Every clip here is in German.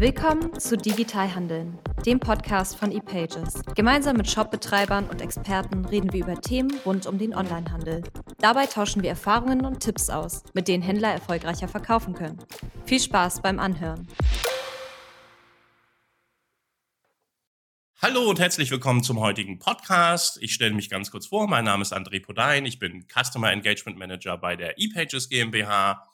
Willkommen zu Digital Handeln, dem Podcast von ePages. Gemeinsam mit Shopbetreibern und Experten reden wir über Themen rund um den Onlinehandel. Dabei tauschen wir Erfahrungen und Tipps aus, mit denen Händler erfolgreicher verkaufen können. Viel Spaß beim Anhören. Hallo und herzlich willkommen zum heutigen Podcast. Ich stelle mich ganz kurz vor. Mein Name ist André Podain. Ich bin Customer Engagement Manager bei der ePages GmbH.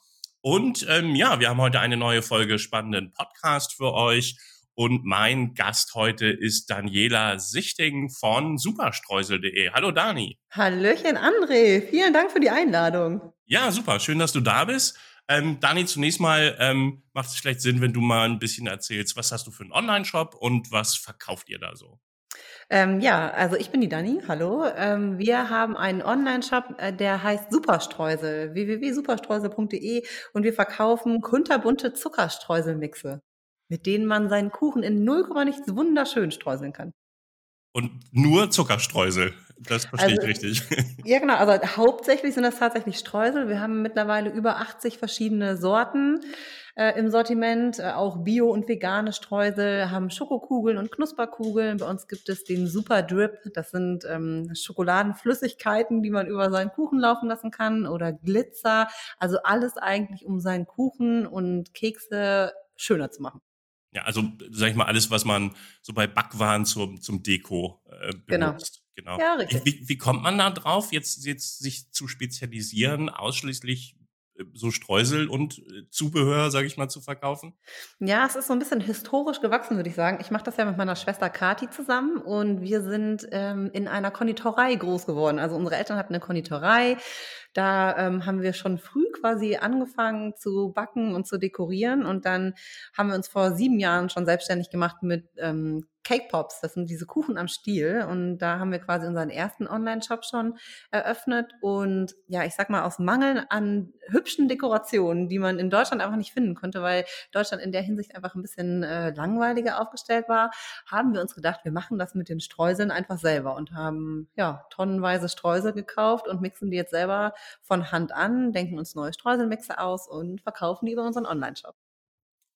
Und ähm, ja, wir haben heute eine neue Folge spannenden Podcast für euch. Und mein Gast heute ist Daniela Sichting von superstreusel.de. Hallo Dani. Hallöchen André. Vielen Dank für die Einladung. Ja, super. Schön, dass du da bist. Ähm, Dani, zunächst mal ähm, macht es vielleicht Sinn, wenn du mal ein bisschen erzählst, was hast du für einen Online-Shop und was verkauft ihr da so? Ähm, ja, also ich bin die Dani, hallo. Ähm, wir haben einen Online-Shop, äh, der heißt Superstreusel, www.superstreusel.de und wir verkaufen kunterbunte Zuckerstreuselmixe, mit denen man seinen Kuchen in 0, nichts wunderschön streuseln kann. Und nur Zuckerstreusel. Das verstehe also, ich richtig. Ja, genau. Also hauptsächlich sind das tatsächlich Streusel. Wir haben mittlerweile über 80 verschiedene Sorten äh, im Sortiment, äh, auch Bio- und vegane Streusel, haben Schokokugeln und Knusperkugeln. Bei uns gibt es den Super Drip. Das sind ähm, Schokoladenflüssigkeiten, die man über seinen Kuchen laufen lassen kann oder Glitzer. Also alles eigentlich, um seinen Kuchen und Kekse schöner zu machen. Ja, also sag ich mal, alles, was man so bei Backwaren zum, zum Deko äh, genau. benutzt. Genau. genau. Ja, richtig. Wie, wie kommt man da drauf, jetzt, jetzt sich zu spezialisieren, ausschließlich so Streusel und äh, Zubehör, sage ich mal, zu verkaufen? Ja, es ist so ein bisschen historisch gewachsen, würde ich sagen. Ich mache das ja mit meiner Schwester Kati zusammen und wir sind ähm, in einer Konditorei groß geworden. Also unsere Eltern hatten eine Konditorei. Da ähm, haben wir schon früh quasi angefangen zu backen und zu dekorieren und dann haben wir uns vor sieben Jahren schon selbstständig gemacht mit ähm, Cake Pops, das sind diese Kuchen am Stiel. Und da haben wir quasi unseren ersten Online-Shop schon eröffnet. Und ja, ich sag mal, aus Mangel an hübschen Dekorationen, die man in Deutschland einfach nicht finden konnte, weil Deutschland in der Hinsicht einfach ein bisschen äh, langweiliger aufgestellt war, haben wir uns gedacht, wir machen das mit den Streuseln einfach selber und haben ja tonnenweise Streusel gekauft und mixen die jetzt selber von Hand an, denken uns neue Streuselmixe aus und verkaufen die über unseren Online-Shop.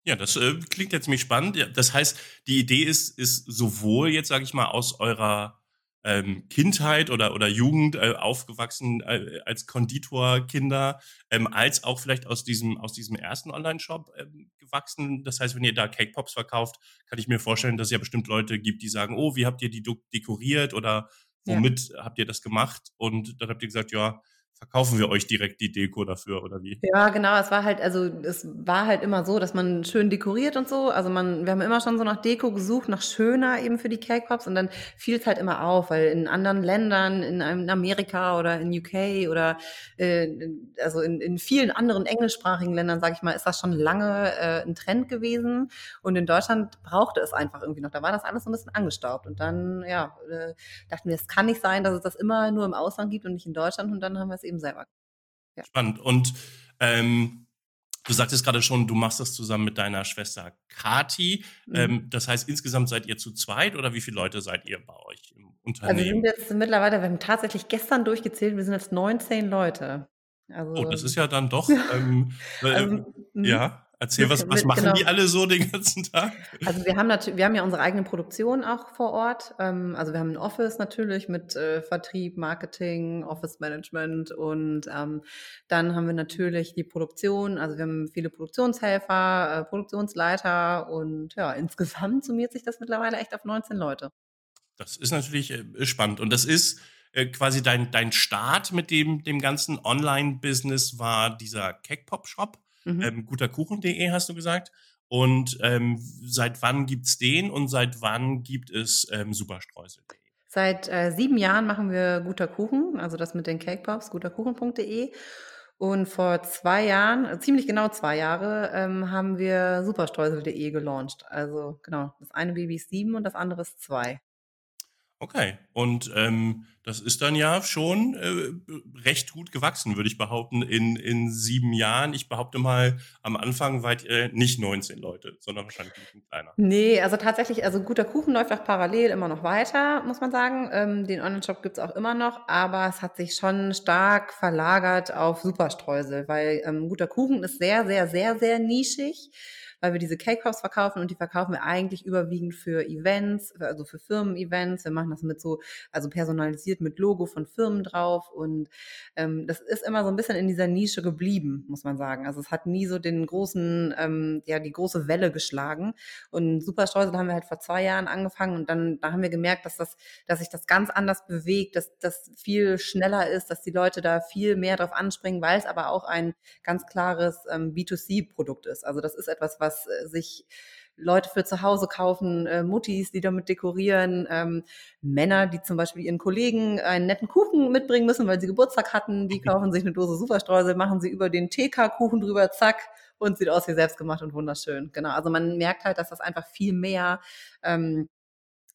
Ja, das äh, klingt jetzt ziemlich spannend. Ja, das heißt, die Idee ist, ist sowohl jetzt, sage ich mal, aus eurer ähm, Kindheit oder, oder Jugend äh, aufgewachsen äh, als Konditorkinder, ähm, als auch vielleicht aus diesem, aus diesem ersten Online-Shop ähm, gewachsen. Das heißt, wenn ihr da Cake Pops verkauft, kann ich mir vorstellen, dass es ja bestimmt Leute gibt, die sagen, oh, wie habt ihr die dekoriert oder womit ja. habt ihr das gemacht? Und dann habt ihr gesagt, ja, verkaufen wir euch direkt die Deko dafür oder wie? Ja, genau. Es war halt, also es war halt immer so, dass man schön dekoriert und so. Also man, wir haben immer schon so nach Deko gesucht, nach schöner eben für die Cake Pops und dann fiel es halt immer auf, weil in anderen Ländern, in, Amerika oder in UK oder äh, also in, in vielen anderen englischsprachigen Ländern, sage ich mal, ist das schon lange äh, ein Trend gewesen und in Deutschland brauchte es einfach irgendwie noch. Da war das alles so ein bisschen angestaubt und dann ja äh, dachten wir, es kann nicht sein, dass es das immer nur im Ausland gibt und nicht in Deutschland und dann haben wir es eben selber. Ja. Spannend. Und ähm, du sagtest gerade schon, du machst das zusammen mit deiner Schwester Kati. Mhm. Ähm, das heißt, insgesamt seid ihr zu zweit oder wie viele Leute seid ihr bei euch im Unternehmen? Also wir sind jetzt mittlerweile, wir haben tatsächlich gestern durchgezählt, wir sind jetzt 19 Leute. Also, oh, das ist ja dann doch, ähm, äh, also, ja. Erzähl, was, was machen genau. die alle so den ganzen Tag? Also wir haben natürlich, wir haben ja unsere eigene Produktion auch vor Ort. Ähm, also wir haben ein Office natürlich mit äh, Vertrieb, Marketing, Office Management und ähm, dann haben wir natürlich die Produktion. Also wir haben viele Produktionshelfer, äh, Produktionsleiter und ja, insgesamt summiert sich das mittlerweile echt auf 19 Leute. Das ist natürlich äh, spannend und das ist quasi dein, dein Start mit dem, dem ganzen Online-Business war dieser Cake-Pop-Shop. Mhm. Ähm, guterkuchen.de hast du gesagt. Und ähm, seit wann gibt's den und seit wann gibt es ähm, Superstreusel.de? Seit äh, sieben Jahren machen wir Guter Kuchen, also das mit den Cake Pops, guterkuchen.de. Und vor zwei Jahren, äh, ziemlich genau zwei Jahre, ähm, haben wir superstreusel.de gelauncht. Also genau, das eine Baby ist sieben und das andere ist zwei. Okay, und ähm, das ist dann ja schon äh, recht gut gewachsen, würde ich behaupten, in, in sieben Jahren. Ich behaupte mal, am Anfang wart ihr nicht 19 Leute, sondern wahrscheinlich ein bisschen kleiner. Nee, also tatsächlich, also guter Kuchen läuft auch parallel immer noch weiter, muss man sagen. Ähm, den Online-Shop gibt's auch immer noch, aber es hat sich schon stark verlagert auf Superstreusel, weil ähm, guter Kuchen ist sehr, sehr, sehr, sehr nischig. weil wir diese Cake Pops verkaufen und die verkaufen wir eigentlich überwiegend für Events, also für Firmen-Events. Wir machen das mit so, also personalisiert mit Logo von Firmen drauf und ähm, das ist immer so ein bisschen in dieser Nische geblieben, muss man sagen. Also es hat nie so den großen, ähm, ja, die große Welle geschlagen und Superstreusel haben wir halt vor zwei Jahren angefangen und dann, da haben wir gemerkt, dass das, dass sich das ganz anders bewegt, dass das viel schneller ist, dass die Leute da viel mehr drauf anspringen, weil es aber auch ein ganz klares ähm, B2C-Produkt ist. Also das ist etwas, was äh, sich Leute für zu Hause kaufen, äh, Muttis, die damit dekorieren, ähm, Männer, die zum Beispiel ihren Kollegen einen netten Kuchen mitbringen müssen, weil sie Geburtstag hatten, die kaufen sich eine Dose Superstreusel, machen sie über den TK-Kuchen drüber, zack, und sieht aus wie selbstgemacht und wunderschön. Genau. Also man merkt halt, dass das einfach viel mehr ähm,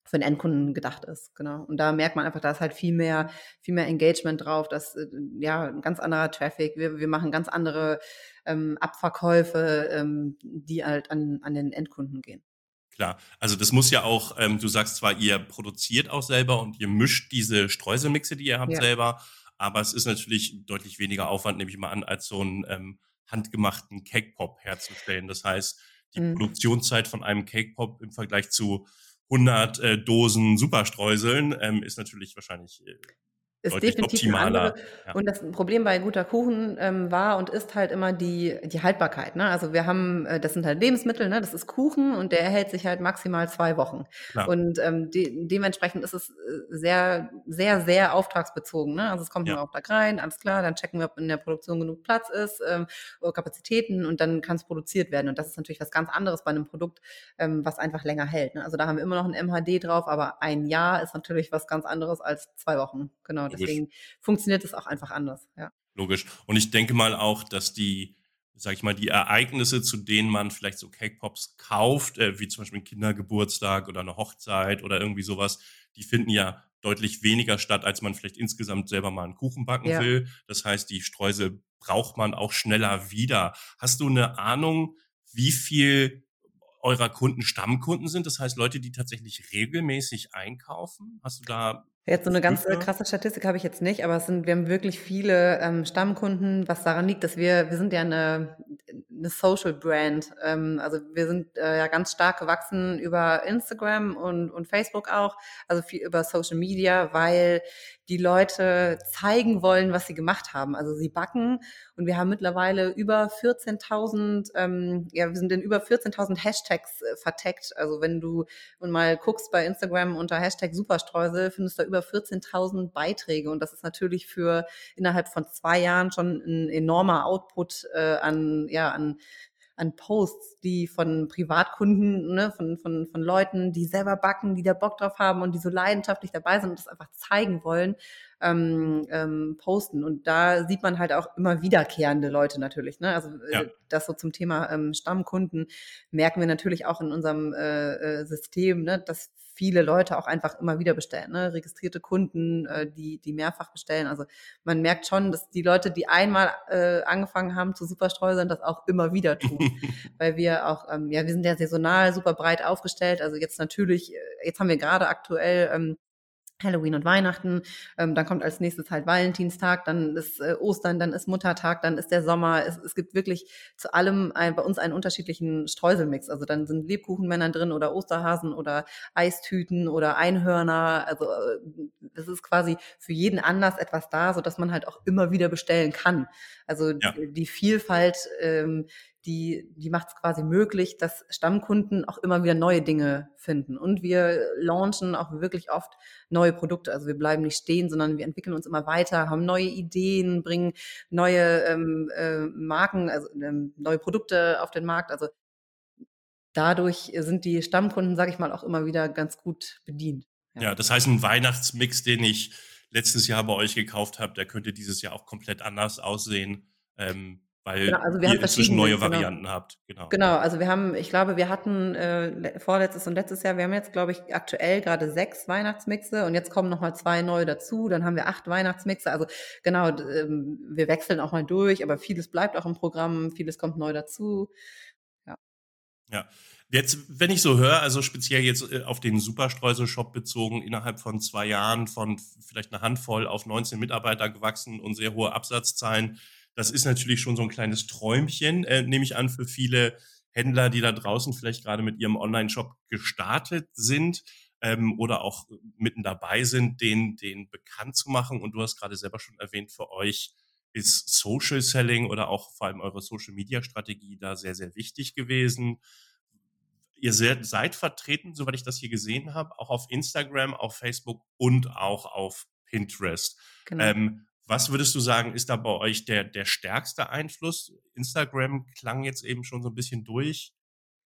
für den Endkunden gedacht ist, genau. Und da merkt man einfach, da ist halt viel mehr, viel mehr Engagement drauf, dass äh, ja ein ganz anderer Traffic. Wir, wir machen ganz andere ähm, Abverkäufe, ähm, die halt an, an den Endkunden gehen. Klar, also das muss ja auch, ähm, du sagst zwar, ihr produziert auch selber und ihr mischt diese Streuselmixe, die ihr habt, ja. selber, aber es ist natürlich deutlich weniger Aufwand, nehme ich mal an, als so einen ähm, handgemachten Cake Pop herzustellen. Das heißt, die mhm. Produktionszeit von einem Cake Pop im Vergleich zu 100 äh, Dosen Superstreuseln ähm, ist natürlich wahrscheinlich äh, ist definitiv optimaler. Ja. Und das Problem bei guter Kuchen ähm, war und ist halt immer die, die Haltbarkeit. Ne? Also wir haben, äh, das sind halt Lebensmittel, ne? das ist Kuchen und der hält sich halt maximal zwei Wochen. Klar. Und ähm, de dementsprechend ist es äh, sehr, sehr, sehr auftragsbezogen. Ne? Also es kommt ja. nur auf Tag rein, alles klar, dann checken wir, ob in der Produktion genug Platz ist, ähm, Kapazitäten und dann kann es produziert werden. Und das ist natürlich was ganz anderes bei einem Produkt, ähm, was einfach länger hält. Ne? Also da haben wir immer noch ein MHD drauf, aber ein Jahr ist natürlich was ganz anderes als zwei Wochen. Genau deswegen funktioniert es auch einfach anders. Ja. Logisch. Und ich denke mal auch, dass die, sag ich mal, die Ereignisse, zu denen man vielleicht so Cake Pops kauft, äh, wie zum Beispiel ein Kindergeburtstag oder eine Hochzeit oder irgendwie sowas, die finden ja deutlich weniger statt, als man vielleicht insgesamt selber mal einen Kuchen backen ja. will. Das heißt, die Streusel braucht man auch schneller wieder. Hast du eine Ahnung, wie viel eurer Kunden Stammkunden sind? Das heißt, Leute, die tatsächlich regelmäßig einkaufen? Hast du da Jetzt so eine ganz äh, krasse Statistik habe ich jetzt nicht, aber es sind, wir haben wirklich viele ähm, Stammkunden, was daran liegt, dass wir, wir sind ja eine, eine Social Brand. Ähm, also wir sind äh, ja ganz stark gewachsen über Instagram und, und Facebook auch, also viel über Social Media, weil die Leute zeigen wollen, was sie gemacht haben. Also sie backen und wir haben mittlerweile über 14.000, ähm, ja, wir sind in über 14.000 Hashtags äh, verteckt. Also wenn du und mal guckst bei Instagram unter Hashtag Superstreusel, findest du über 14.000 Beiträge. Und das ist natürlich für innerhalb von zwei Jahren schon ein enormer Output äh, an, ja, an an Posts, die von Privatkunden, ne, von, von, von Leuten, die selber backen, die da Bock drauf haben und die so leidenschaftlich dabei sind und das einfach zeigen wollen, ähm, ähm, posten. Und da sieht man halt auch immer wiederkehrende Leute natürlich. Ne? Also äh, ja. das so zum Thema ähm, Stammkunden merken wir natürlich auch in unserem äh, äh, System, ne, dass viele Leute auch einfach immer wieder bestellen, ne? registrierte Kunden, äh, die, die mehrfach bestellen. Also man merkt schon, dass die Leute, die einmal äh, angefangen haben zu Superstreusern, das auch immer wieder tun. Weil wir auch, ähm, ja, wir sind ja saisonal super breit aufgestellt. Also jetzt natürlich, äh, jetzt haben wir gerade aktuell ähm, Halloween und Weihnachten, ähm, dann kommt als nächstes halt Valentinstag, dann ist äh, Ostern, dann ist Muttertag, dann ist der Sommer. Es, es gibt wirklich zu allem ein, bei uns einen unterschiedlichen Streuselmix. Also dann sind Lebkuchenmänner drin oder Osterhasen oder Eistüten oder Einhörner. Also äh, es ist quasi für jeden Anlass etwas da, so dass man halt auch immer wieder bestellen kann. Also ja. die Vielfalt ähm, die, die macht es quasi möglich, dass Stammkunden auch immer wieder neue Dinge finden. Und wir launchen auch wirklich oft neue Produkte. Also wir bleiben nicht stehen, sondern wir entwickeln uns immer weiter, haben neue Ideen, bringen neue ähm, äh, Marken, also ähm, neue Produkte auf den Markt. Also dadurch sind die Stammkunden, sage ich mal, auch immer wieder ganz gut bedient. Ja. ja, das heißt, ein Weihnachtsmix, den ich letztes Jahr bei euch gekauft habe, der könnte dieses Jahr auch komplett anders aussehen. Ähm, weil genau, also wir ihr inzwischen neue genau. Varianten genau. habt. Genau. genau, also wir haben, ich glaube, wir hatten äh, vorletztes und letztes Jahr, wir haben jetzt, glaube ich, aktuell gerade sechs Weihnachtsmixe und jetzt kommen nochmal zwei neue dazu, dann haben wir acht Weihnachtsmixe. Also genau, ähm, wir wechseln auch mal durch, aber vieles bleibt auch im Programm, vieles kommt neu dazu. Ja. Ja. Jetzt, wenn ich so höre, also speziell jetzt äh, auf den Superstreusel-Shop bezogen, innerhalb von zwei Jahren von vielleicht einer Handvoll auf 19 Mitarbeiter gewachsen und sehr hohe Absatzzahlen, das ist natürlich schon so ein kleines Träumchen, äh, nehme ich an, für viele Händler, die da draußen vielleicht gerade mit ihrem Online-Shop gestartet sind ähm, oder auch mitten dabei sind, den, den bekannt zu machen. Und du hast gerade selber schon erwähnt, für euch ist Social Selling oder auch vor allem eure Social Media Strategie da sehr, sehr wichtig gewesen. Ihr seid, seid vertreten, soweit ich das hier gesehen habe, auch auf Instagram, auf Facebook und auch auf Pinterest. Genau. Ähm, was würdest du sagen, ist da bei euch der, der stärkste Einfluss? Instagram klang jetzt eben schon so ein bisschen durch.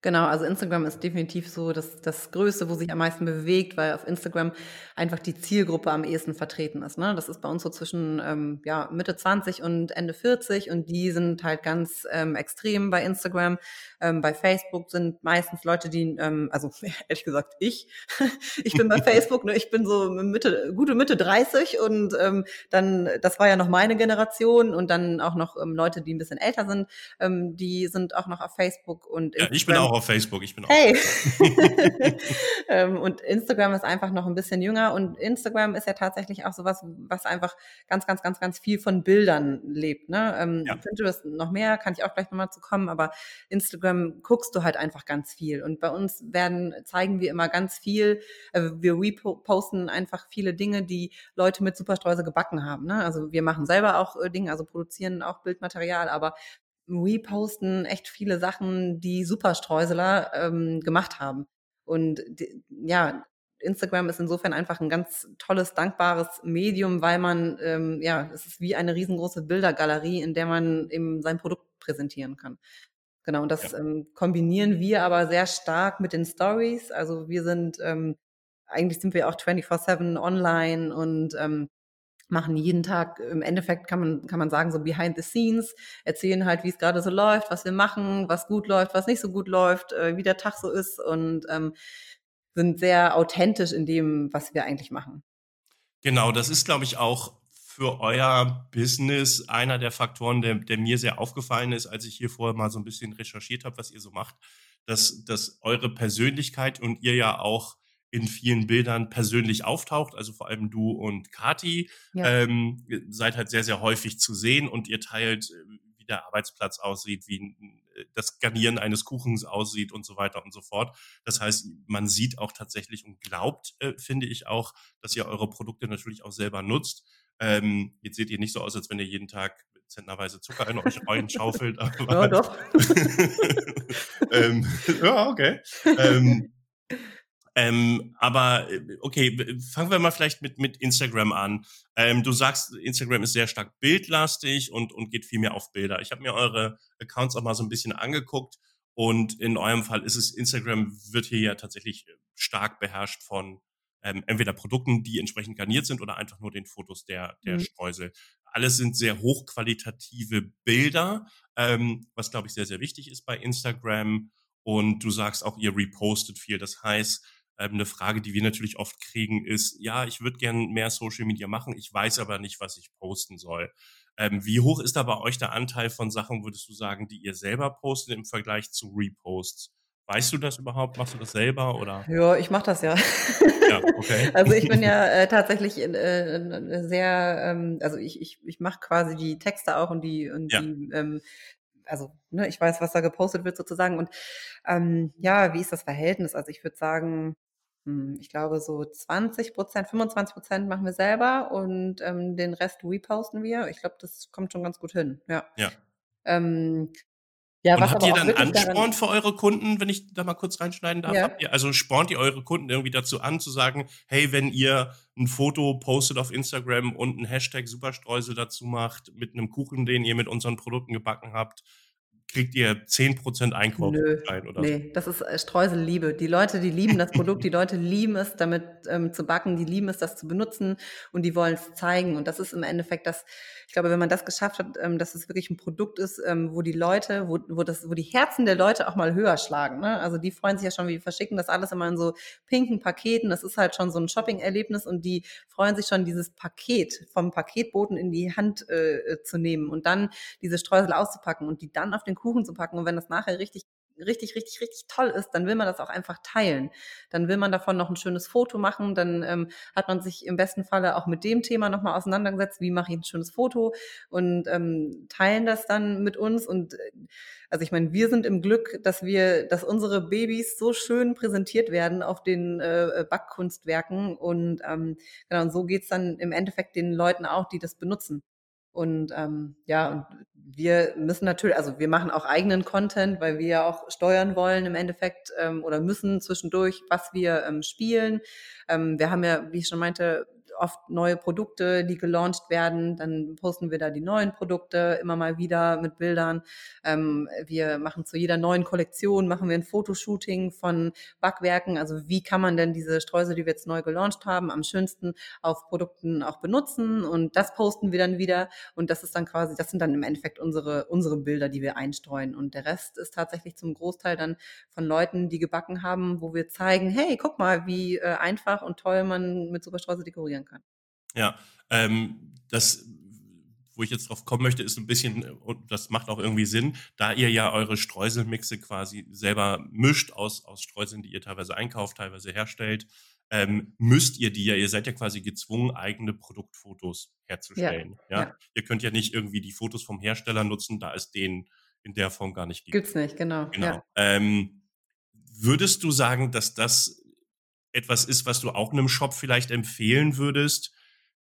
Genau, also Instagram ist definitiv so das, das Größte, wo sich am meisten bewegt, weil auf Instagram einfach die Zielgruppe am ehesten vertreten ist. Ne? Das ist bei uns so zwischen ähm, ja, Mitte 20 und Ende 40 und die sind halt ganz ähm, extrem bei Instagram. Ähm, bei Facebook sind meistens Leute, die, ähm, also ehrlich gesagt ich, ich bin bei Facebook, ne? ich bin so Mitte, gute Mitte 30 und ähm, dann, das war ja noch meine Generation und dann auch noch ähm, Leute, die ein bisschen älter sind, ähm, die sind auch noch auf Facebook und Instagram. Ja, ich bin auch auf Facebook. Ich bin auch. Hey. ähm, und Instagram ist einfach noch ein bisschen jünger und Instagram ist ja tatsächlich auch sowas, was einfach ganz, ganz, ganz, ganz viel von Bildern lebt. Ne? Ähm, ja. Pinterest noch mehr, kann ich auch gleich nochmal zu kommen, aber Instagram guckst du halt einfach ganz viel. Und bei uns werden, zeigen wir immer ganz viel, äh, wir reposten einfach viele Dinge, die Leute mit Superstreuse gebacken haben. Ne? Also wir machen selber auch äh, Dinge, also produzieren auch Bildmaterial, aber reposten echt viele Sachen, die Superstreuseler ähm, gemacht haben. Und die, ja, Instagram ist insofern einfach ein ganz tolles, dankbares Medium, weil man, ähm, ja, es ist wie eine riesengroße Bildergalerie, in der man eben sein Produkt präsentieren kann. Genau, und das ja. ähm, kombinieren wir aber sehr stark mit den Stories. Also wir sind, ähm, eigentlich sind wir auch 24-7 online und ähm, machen jeden Tag, im Endeffekt kann man, kann man sagen, so behind the scenes, erzählen halt, wie es gerade so läuft, was wir machen, was gut läuft, was nicht so gut läuft, äh, wie der Tag so ist und ähm, sind sehr authentisch in dem, was wir eigentlich machen. Genau, das ist, glaube ich, auch für euer Business einer der Faktoren, der, der mir sehr aufgefallen ist, als ich hier vorher mal so ein bisschen recherchiert habe, was ihr so macht, dass, dass eure Persönlichkeit und ihr ja auch in vielen Bildern persönlich auftaucht, also vor allem du und Kati, ja. ähm, seid halt sehr, sehr häufig zu sehen und ihr teilt, äh, wie der Arbeitsplatz aussieht, wie äh, das Garnieren eines Kuchens aussieht und so weiter und so fort. Das heißt, man sieht auch tatsächlich und glaubt, äh, finde ich auch, dass ihr eure Produkte natürlich auch selber nutzt. Ähm, jetzt seht ihr nicht so aus, als wenn ihr jeden Tag zentnerweise Zucker in euch reinschaufelt. ja, doch. ähm, ja, okay. Ähm, ähm, aber äh, okay, fangen wir mal vielleicht mit, mit Instagram an. Ähm, du sagst, Instagram ist sehr stark bildlastig und, und geht viel mehr auf Bilder. Ich habe mir eure Accounts auch mal so ein bisschen angeguckt und in eurem Fall ist es, Instagram wird hier ja tatsächlich äh, stark beherrscht von ähm, entweder Produkten, die entsprechend garniert sind oder einfach nur den Fotos der, der mhm. Streusel. Alles sind sehr hochqualitative Bilder, ähm, was glaube ich sehr, sehr wichtig ist bei Instagram. Und du sagst auch, ihr repostet viel. Das heißt, ähm, eine Frage, die wir natürlich oft kriegen, ist, ja, ich würde gern mehr Social Media machen, ich weiß aber nicht, was ich posten soll. Ähm, wie hoch ist da bei euch der Anteil von Sachen, würdest du sagen, die ihr selber postet im Vergleich zu Reposts? Weißt du das überhaupt? Machst du das selber oder? Ja, ich mache das ja. ja okay. Also ich bin ja äh, tatsächlich äh, sehr, ähm, also ich, ich, ich mache quasi die Texte auch und die und ja. die ähm, also ne, ich weiß, was da gepostet wird sozusagen. Und ähm, ja, wie ist das Verhältnis? Also ich würde sagen, ich glaube, so 20 Prozent, 25 Prozent machen wir selber und ähm, den Rest reposten wir. Ich glaube, das kommt schon ganz gut hin. Ja. ja. Ähm, ja, und was habt ihr dann Ansporn für eure Kunden, wenn ich da mal kurz reinschneiden darf? Ja. Ihr, also spornt ihr eure Kunden irgendwie dazu an, zu sagen, hey, wenn ihr ein Foto postet auf Instagram und ein Hashtag Superstreusel dazu macht, mit einem Kuchen, den ihr mit unseren Produkten gebacken habt, kriegt ihr 10% Einkaufsgutschein oder nee, so. das ist äh, Streuselliebe. Die Leute, die lieben das Produkt, die Leute lieben es, damit ähm, zu backen, die lieben es, das zu benutzen und die wollen es zeigen. Und das ist im Endeffekt das, ich glaube, wenn man das geschafft hat, ähm, dass es wirklich ein Produkt ist, ähm, wo die Leute, wo, wo, das, wo die Herzen der Leute auch mal höher schlagen. Ne? Also die freuen sich ja schon, wie wir verschicken das alles immer in so pinken Paketen. Das ist halt schon so ein Shopping-Erlebnis und die freuen sich schon, dieses Paket vom Paketboten in die Hand äh, zu nehmen und dann diese Streusel auszupacken und die dann auf den Kuchen zu packen. Und wenn das nachher richtig richtig, richtig, richtig toll ist, dann will man das auch einfach teilen. Dann will man davon noch ein schönes Foto machen, dann ähm, hat man sich im besten Falle auch mit dem Thema nochmal auseinandergesetzt, wie mache ich ein schönes Foto und ähm, teilen das dann mit uns. Und äh, also ich meine, wir sind im Glück, dass wir, dass unsere Babys so schön präsentiert werden auf den äh, Backkunstwerken und ähm, genau, und so geht's dann im Endeffekt den Leuten auch, die das benutzen. Und ähm, ja, und wir müssen natürlich, also wir machen auch eigenen Content, weil wir ja auch steuern wollen im Endeffekt ähm, oder müssen zwischendurch, was wir ähm, spielen. Ähm, wir haben ja, wie ich schon meinte, oft neue Produkte, die gelauncht werden. Dann posten wir da die neuen Produkte immer mal wieder mit Bildern. Ähm, wir machen zu jeder neuen Kollektion, machen wir ein Fotoshooting von Backwerken. Also wie kann man denn diese Streusel, die wir jetzt neu gelauncht haben, am schönsten auf Produkten auch benutzen? Und das posten wir dann wieder. Und das ist dann quasi, das sind dann im Endeffekt unsere, unsere Bilder, die wir einstreuen. Und der Rest ist tatsächlich zum Großteil dann von Leuten, die gebacken haben, wo wir zeigen, hey, guck mal, wie äh, einfach und toll man mit Superstreusel dekorieren kann. Ja, ähm, das, wo ich jetzt drauf kommen möchte, ist ein bisschen, und das macht auch irgendwie Sinn, da ihr ja eure Streuselmixe quasi selber mischt aus, aus Streuseln, die ihr teilweise einkauft, teilweise herstellt, ähm, müsst ihr die ja, ihr seid ja quasi gezwungen, eigene Produktfotos herzustellen. Ja, ja? ja, Ihr könnt ja nicht irgendwie die Fotos vom Hersteller nutzen, da es den in der Form gar nicht gibt. Gibt's nicht, genau. Genau. Ja. Ähm, würdest du sagen, dass das etwas ist, was du auch einem Shop vielleicht empfehlen würdest,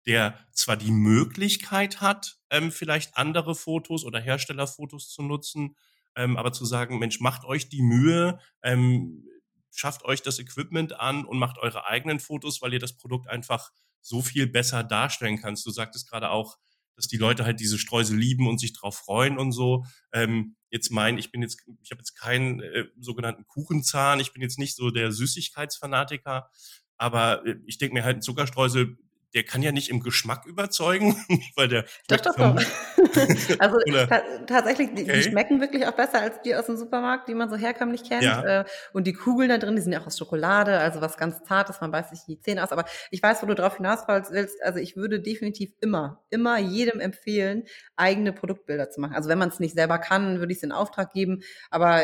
der zwar die Möglichkeit hat, ähm, vielleicht andere Fotos oder Herstellerfotos zu nutzen, ähm, aber zu sagen, Mensch, macht euch die Mühe, ähm, schafft euch das Equipment an und macht eure eigenen Fotos, weil ihr das Produkt einfach so viel besser darstellen kannst. Du sagtest gerade auch, dass die Leute halt diese Streusel lieben und sich drauf freuen und so. Ähm, jetzt mein, ich bin jetzt, ich habe jetzt keinen äh, sogenannten Kuchenzahn, ich bin jetzt nicht so der Süßigkeitsfanatiker, aber äh, ich denke mir halt, ein Zuckerstreusel der kann ja nicht im Geschmack überzeugen, weil der. Doch, doch, doch. also ta tatsächlich, die, okay. die, schmecken wirklich auch besser als die aus dem Supermarkt, die man so herkömmlich kennt. Ja. Äh, und die Kugeln da drin, die sind ja auch aus Schokolade, also was ganz Zartes, man beißt sich die Zähne aus. Aber ich weiß, wo du drauf hinaus willst. Also ich würde definitiv immer, immer jedem empfehlen, eigene Produktbilder zu machen. Also wenn man es nicht selber kann, würde ich es in Auftrag geben. Aber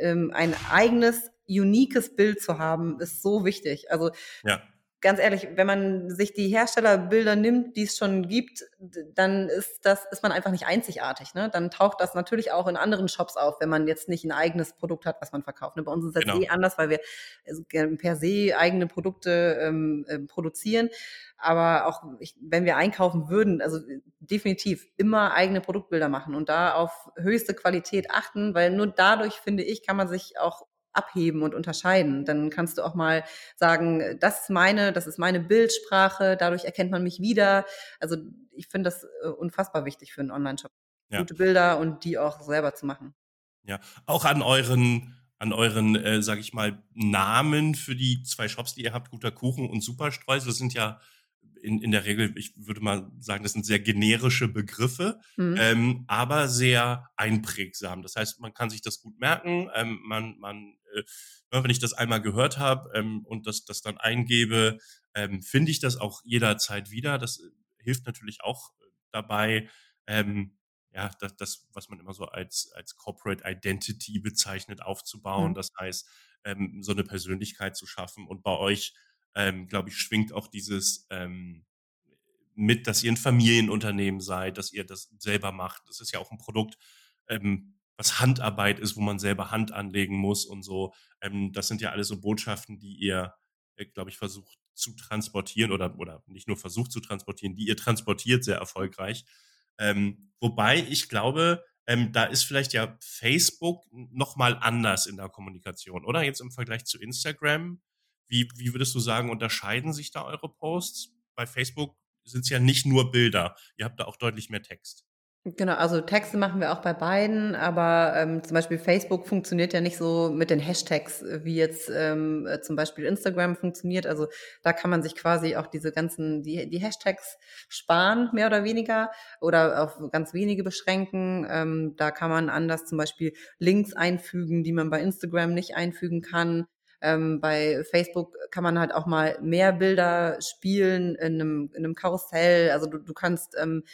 ähm, ein eigenes uniques Bild zu haben, ist so wichtig. Also ja ganz ehrlich, wenn man sich die Herstellerbilder nimmt, die es schon gibt, dann ist das, ist man einfach nicht einzigartig. Ne? Dann taucht das natürlich auch in anderen Shops auf, wenn man jetzt nicht ein eigenes Produkt hat, was man verkauft. Ne? Bei uns ist das genau. eh anders, weil wir also per se eigene Produkte ähm, äh, produzieren. Aber auch ich, wenn wir einkaufen würden, also definitiv immer eigene Produktbilder machen und da auf höchste Qualität achten, weil nur dadurch, finde ich, kann man sich auch abheben und unterscheiden. Dann kannst du auch mal sagen, das ist meine, das ist meine Bildsprache, dadurch erkennt man mich wieder. Also ich finde das äh, unfassbar wichtig für einen Online-Shop. Ja. Gute Bilder und die auch selber zu machen. Ja, auch an euren an euren, äh, sag ich mal, Namen für die zwei Shops, die ihr habt, Guter Kuchen und Superstreusel. Das sind ja in, in der Regel, ich würde mal sagen, das sind sehr generische Begriffe, mhm. ähm, aber sehr einprägsam. Das heißt, man kann sich das gut merken. Ähm, man, man, äh, wenn ich das einmal gehört habe ähm, und das, das dann eingebe, ähm, finde ich das auch jederzeit wieder. Das äh, hilft natürlich auch äh, dabei, ähm, ja, das, das, was man immer so als, als Corporate Identity bezeichnet, aufzubauen. Mhm. Das heißt, ähm, so eine Persönlichkeit zu schaffen. Und bei euch ähm, glaube ich, schwingt auch dieses ähm, mit, dass ihr ein Familienunternehmen seid, dass ihr das selber macht. Das ist ja auch ein Produkt, ähm, was Handarbeit ist, wo man selber Hand anlegen muss und so. Ähm, das sind ja alles so Botschaften, die ihr, äh, glaube ich, versucht zu transportieren oder, oder nicht nur versucht zu transportieren, die ihr transportiert sehr erfolgreich. Ähm, wobei ich glaube, ähm, da ist vielleicht ja Facebook nochmal anders in der Kommunikation, oder? Jetzt im Vergleich zu Instagram. Wie, wie würdest du sagen, unterscheiden sich da eure Posts? Bei Facebook sind es ja nicht nur Bilder. Ihr habt da auch deutlich mehr Text. Genau, also Texte machen wir auch bei beiden, aber ähm, zum Beispiel Facebook funktioniert ja nicht so mit den Hashtags, wie jetzt ähm, äh, zum Beispiel Instagram funktioniert. Also da kann man sich quasi auch diese ganzen, die, die Hashtags sparen, mehr oder weniger, oder auf ganz wenige beschränken. Ähm, da kann man anders zum Beispiel Links einfügen, die man bei Instagram nicht einfügen kann. Ähm, bei Facebook kann man halt auch mal mehr Bilder spielen in einem, in einem Karussell. Also du, du kannst ähm,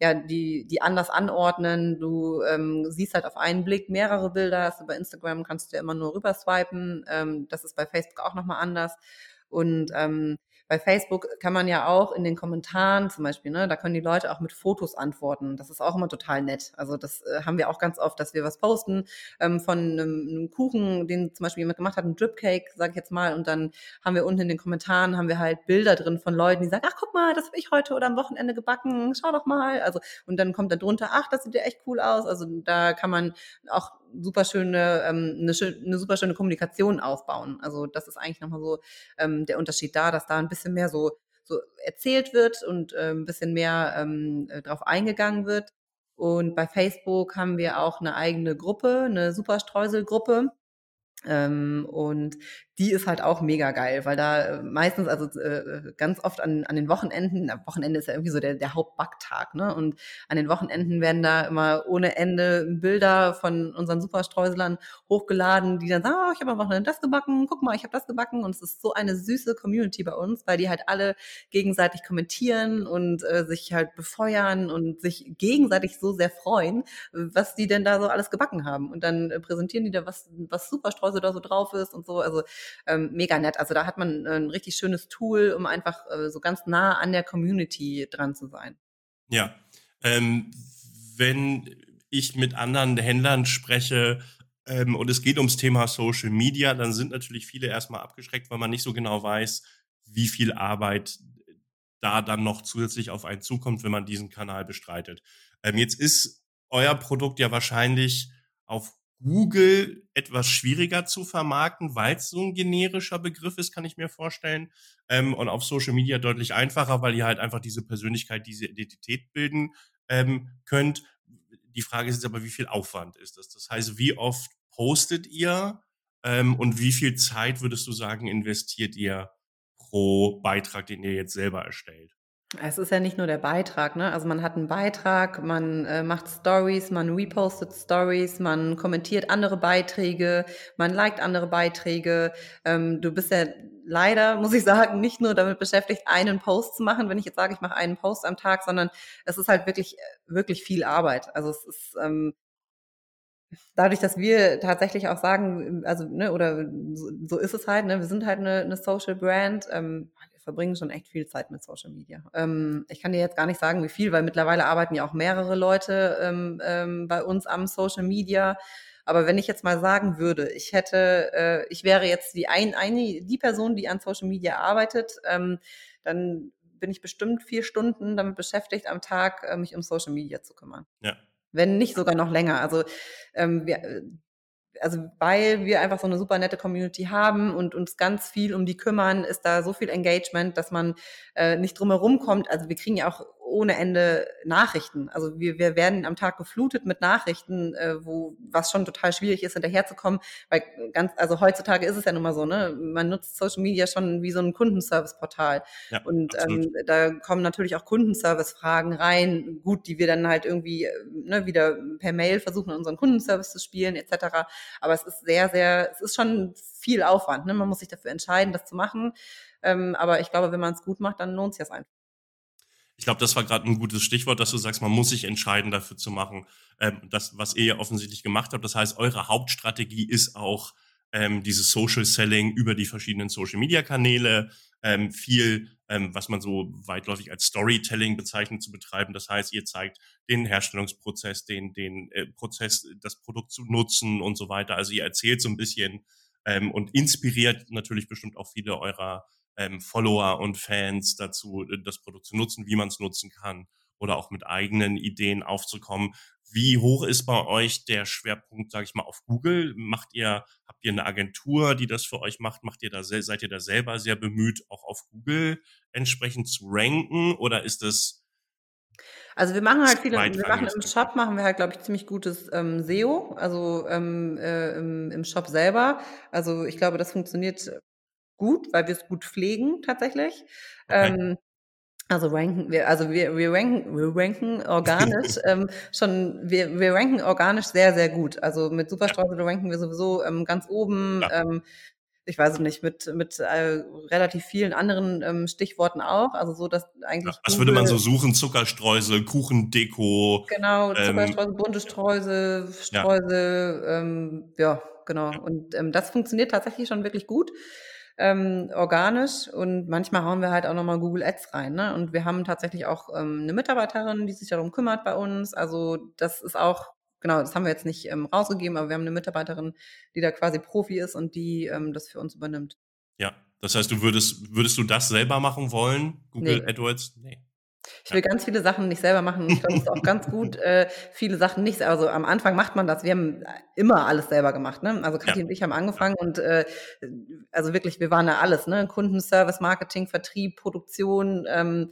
ja die, die anders anordnen. Du ähm, siehst halt auf einen Blick mehrere Bilder. Also bei Instagram kannst du ja immer nur rüber swipen. Ähm, das ist bei Facebook auch nochmal anders. Und ähm, bei Facebook kann man ja auch in den Kommentaren zum Beispiel, ne, da können die Leute auch mit Fotos antworten. Das ist auch immer total nett. Also das äh, haben wir auch ganz oft, dass wir was posten ähm, von einem, einem, Kuchen, den zum Beispiel jemand gemacht hat, ein Dripcake, sage ich jetzt mal, und dann haben wir unten in den Kommentaren haben wir halt Bilder drin von Leuten, die sagen, ach guck mal, das habe ich heute oder am Wochenende gebacken, schau doch mal. Also und dann kommt da drunter, ach, das sieht ja echt cool aus. Also da kann man auch super schöne, ähm, eine, eine super schöne Kommunikation aufbauen. Also das ist eigentlich nochmal so ähm, der Unterschied da, dass da ein bisschen mehr so, so erzählt wird und äh, ein bisschen mehr ähm, äh, drauf eingegangen wird. Und bei Facebook haben wir auch eine eigene Gruppe, eine Superstreuselgruppe. Ähm, und die ist halt auch mega geil, weil da äh, meistens, also äh, ganz oft an, an den Wochenenden, am Wochenende ist ja irgendwie so der, der Hauptbacktag, ne? Und an den Wochenenden werden da immer ohne Ende Bilder von unseren Superstreuselern hochgeladen, die dann sagen, oh, ich habe am Wochenende das gebacken, guck mal, ich habe das gebacken. Und es ist so eine süße Community bei uns, weil die halt alle gegenseitig kommentieren und äh, sich halt befeuern und sich gegenseitig so sehr freuen, was die denn da so alles gebacken haben. Und dann äh, präsentieren die da was, was Superstreusel da so drauf ist und so. Also ähm, mega nett. Also da hat man ein richtig schönes Tool, um einfach äh, so ganz nah an der Community dran zu sein. Ja, ähm, wenn ich mit anderen Händlern spreche ähm, und es geht ums Thema Social Media, dann sind natürlich viele erstmal abgeschreckt, weil man nicht so genau weiß, wie viel Arbeit da dann noch zusätzlich auf einen zukommt, wenn man diesen Kanal bestreitet. Ähm, jetzt ist euer Produkt ja wahrscheinlich auf Google etwas schwieriger zu vermarkten, weil es so ein generischer Begriff ist, kann ich mir vorstellen. Ähm, und auf Social Media deutlich einfacher, weil ihr halt einfach diese Persönlichkeit, diese Identität bilden ähm, könnt. Die Frage ist jetzt aber, wie viel Aufwand ist das? Das heißt, wie oft postet ihr ähm, und wie viel Zeit würdest du sagen, investiert ihr pro Beitrag, den ihr jetzt selber erstellt? Es ist ja nicht nur der Beitrag, ne? Also man hat einen Beitrag, man äh, macht Stories, man repostet Stories, man kommentiert andere Beiträge, man liked andere Beiträge. Ähm, du bist ja leider, muss ich sagen, nicht nur damit beschäftigt, einen Post zu machen, wenn ich jetzt sage, ich mache einen Post am Tag, sondern es ist halt wirklich, wirklich viel Arbeit. Also es ist ähm, dadurch, dass wir tatsächlich auch sagen, also, ne, oder so, so ist es halt, ne, wir sind halt eine, eine Social Brand, ähm, verbringen schon echt viel Zeit mit Social Media. Ähm, ich kann dir jetzt gar nicht sagen, wie viel, weil mittlerweile arbeiten ja auch mehrere Leute ähm, ähm, bei uns am Social Media. Aber wenn ich jetzt mal sagen würde, ich hätte, äh, ich wäre jetzt die ein, eine, die Person, die an Social Media arbeitet, ähm, dann bin ich bestimmt vier Stunden damit beschäftigt, am Tag äh, mich um Social Media zu kümmern. Ja. Wenn nicht sogar noch länger. Also ähm, wir, äh, also weil wir einfach so eine super nette Community haben und uns ganz viel um die kümmern, ist da so viel Engagement, dass man äh, nicht drumherum kommt. Also wir kriegen ja auch ohne Ende Nachrichten. Also wir, wir werden am Tag geflutet mit Nachrichten, äh, wo was schon total schwierig ist, hinterherzukommen, weil ganz, also heutzutage ist es ja nun mal so, ne? Man nutzt Social Media schon wie so ein Kundenservice-Portal. Ja, und ähm, da kommen natürlich auch Kundenservice-Fragen rein, gut, die wir dann halt irgendwie ne, wieder per Mail versuchen, unseren Kundenservice zu spielen, etc. Aber es ist sehr, sehr, es ist schon viel Aufwand. Ne? Man muss sich dafür entscheiden, das zu machen. Ähm, aber ich glaube, wenn man es gut macht, dann lohnt es sich einfach. Ich glaube, das war gerade ein gutes Stichwort, dass du sagst, man muss sich entscheiden, dafür zu machen. Ähm, das, was ihr ja offensichtlich gemacht habt. Das heißt, eure Hauptstrategie ist auch ähm, dieses Social Selling über die verschiedenen Social Media Kanäle, ähm, viel, ähm, was man so weitläufig als Storytelling bezeichnet, zu betreiben. Das heißt, ihr zeigt den Herstellungsprozess, den, den äh, Prozess, das Produkt zu nutzen und so weiter. Also ihr erzählt so ein bisschen ähm, und inspiriert natürlich bestimmt auch viele eurer ähm, Follower und Fans dazu, äh, das Produkt zu nutzen, wie man es nutzen kann oder auch mit eigenen Ideen aufzukommen. Wie hoch ist bei euch der Schwerpunkt, sage ich mal, auf Google? Macht ihr, habt ihr eine Agentur, die das für euch macht? Macht ihr da, seid ihr da selber sehr bemüht, auch auf Google entsprechend zu ranken? Oder ist das also wir machen halt viele, wir machen im Shop machen wir halt, glaube ich, ziemlich gutes ähm, SEO, also ähm, äh, im, im Shop selber. Also ich glaube, das funktioniert gut, weil wir es gut pflegen tatsächlich. Okay. Ähm, also ranken wir, also wir, wir ranken, wir ranken organisch ähm, schon, wir, wir ranken organisch sehr, sehr gut. Also mit Superstreusel ranken wir sowieso ähm, ganz oben. Ja. Ähm, ich weiß nicht, mit, mit äh, relativ vielen anderen ähm, Stichworten auch. Also so, dass eigentlich. Ja, was Google, würde man so suchen? Zuckerstreusel, Kuchendeko. Genau, ähm, Zuckerstreusel, ähm, bunte Streusel, Streusel, ja, ähm, ja genau. Und ähm, das funktioniert tatsächlich schon wirklich gut. Ähm, organisch und manchmal hauen wir halt auch nochmal Google Ads rein. Ne? Und wir haben tatsächlich auch ähm, eine Mitarbeiterin, die sich darum kümmert bei uns. Also das ist auch genau, das haben wir jetzt nicht ähm, rausgegeben, aber wir haben eine Mitarbeiterin, die da quasi Profi ist und die ähm, das für uns übernimmt. Ja, das heißt, du würdest, würdest du das selber machen wollen, Google nee. AdWords? Nee. Ich will ja. ganz viele Sachen nicht selber machen. Ich glaube, es ist auch ganz gut, äh, viele Sachen nicht. Also am Anfang macht man das. Wir haben immer alles selber gemacht. Ne? Also Kathi ja. und ich haben angefangen ja. und äh, also wirklich, wir waren da alles. Ne? Kundenservice, Marketing, Vertrieb, Produktion. Ähm,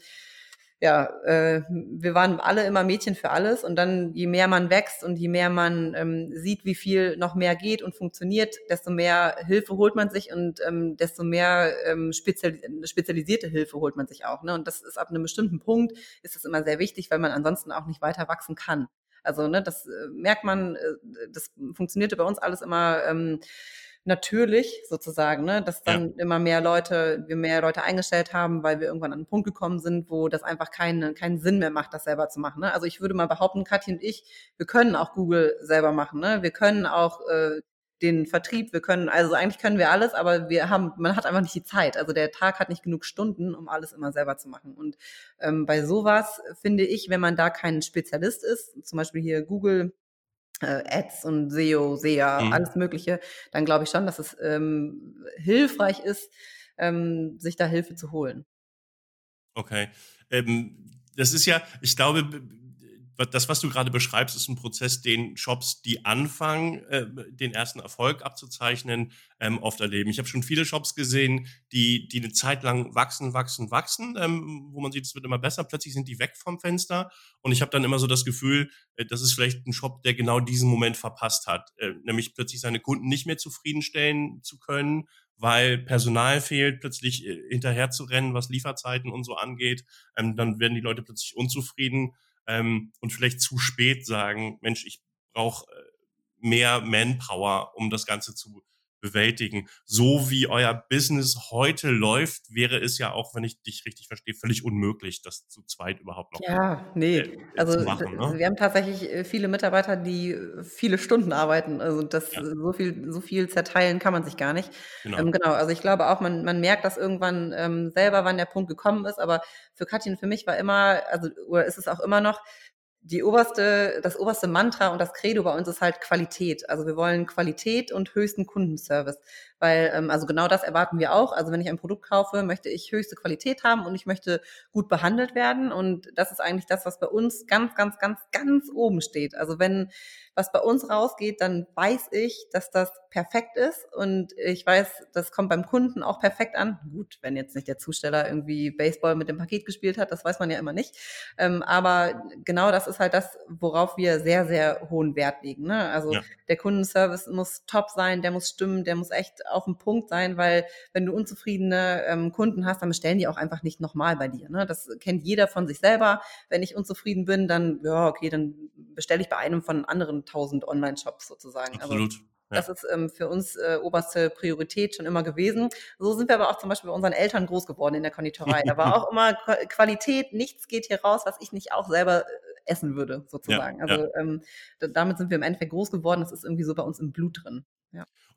ja, äh, wir waren alle immer Mädchen für alles und dann, je mehr man wächst und je mehr man ähm, sieht, wie viel noch mehr geht und funktioniert, desto mehr Hilfe holt man sich und ähm, desto mehr ähm, spezialis spezialisierte Hilfe holt man sich auch. Ne? Und das ist ab einem bestimmten Punkt, ist das immer sehr wichtig, weil man ansonsten auch nicht weiter wachsen kann. Also ne, das äh, merkt man, äh, das funktionierte bei uns alles immer ähm, natürlich sozusagen, ne, dass dann ja. immer mehr Leute, wir mehr Leute eingestellt haben, weil wir irgendwann an einen Punkt gekommen sind, wo das einfach keinen, keinen Sinn mehr macht, das selber zu machen. Ne? Also ich würde mal behaupten, Katja und ich, wir können auch Google selber machen. Ne? Wir können auch äh, den Vertrieb, wir können, also eigentlich können wir alles, aber wir haben, man hat einfach nicht die Zeit. Also der Tag hat nicht genug Stunden, um alles immer selber zu machen. Und ähm, bei sowas finde ich, wenn man da kein Spezialist ist, zum Beispiel hier Google äh, Ads und SEO, SEA, mhm. alles Mögliche, dann glaube ich schon, dass es ähm, hilfreich ist, ähm, sich da Hilfe zu holen. Okay. Ähm, das ist ja, ich glaube, das, was du gerade beschreibst, ist ein Prozess, den Shops, die anfangen, äh, den ersten Erfolg abzuzeichnen, ähm, oft erleben. Ich habe schon viele Shops gesehen, die, die eine Zeit lang wachsen, wachsen, wachsen, ähm, wo man sieht, es wird immer besser. Plötzlich sind die weg vom Fenster. Und ich habe dann immer so das Gefühl, äh, das ist vielleicht ein Shop, der genau diesen Moment verpasst hat. Äh, nämlich plötzlich seine Kunden nicht mehr zufriedenstellen zu können, weil Personal fehlt, plötzlich äh, hinterher zu rennen, was Lieferzeiten und so angeht. Ähm, dann werden die Leute plötzlich unzufrieden ähm, und vielleicht zu spät sagen, Mensch, ich brauche äh, mehr Manpower, um das Ganze zu bewältigen. So wie euer Business heute läuft, wäre es ja auch, wenn ich dich richtig verstehe, völlig unmöglich, das zu zweit überhaupt noch ja, nee. Äh, also, zu machen. Ne? Wir haben tatsächlich äh, viele Mitarbeiter, die äh, viele Stunden arbeiten. Also das ja. so viel, so viel zerteilen kann man sich gar nicht. Genau. Ähm, genau. Also ich glaube auch, man, man merkt das irgendwann ähm, selber, wann der Punkt gekommen ist. Aber für Katrin, für mich war immer, also oder ist es auch immer noch, die oberste, das oberste Mantra und das Credo bei uns ist halt Qualität. Also wir wollen Qualität und höchsten Kundenservice. Weil, ähm, also genau das erwarten wir auch. Also wenn ich ein Produkt kaufe, möchte ich höchste Qualität haben und ich möchte gut behandelt werden. Und das ist eigentlich das, was bei uns ganz, ganz, ganz, ganz oben steht. Also wenn was bei uns rausgeht, dann weiß ich, dass das perfekt ist und ich weiß, das kommt beim Kunden auch perfekt an. Gut, wenn jetzt nicht der Zusteller irgendwie Baseball mit dem Paket gespielt hat, das weiß man ja immer nicht. Ähm, aber genau das ist halt das, worauf wir sehr, sehr hohen Wert legen. Ne? Also ja. der Kundenservice muss top sein, der muss stimmen, der muss echt auf dem Punkt sein, weil wenn du unzufriedene ähm, Kunden hast, dann bestellen die auch einfach nicht nochmal bei dir. Ne? Das kennt jeder von sich selber. Wenn ich unzufrieden bin, dann, ja, okay, dann bestelle ich bei einem von anderen 1000 Online-Shops sozusagen. Also Absolut. Also, das ist ähm, für uns äh, oberste Priorität schon immer gewesen. So sind wir aber auch zum Beispiel bei unseren Eltern groß geworden in der Konditorei. Da war auch immer Qualität, nichts geht hier raus, was ich nicht auch selber äh, essen würde, sozusagen. Ja, also ja. Ähm, damit sind wir im Endeffekt groß geworden. Das ist irgendwie so bei uns im Blut drin.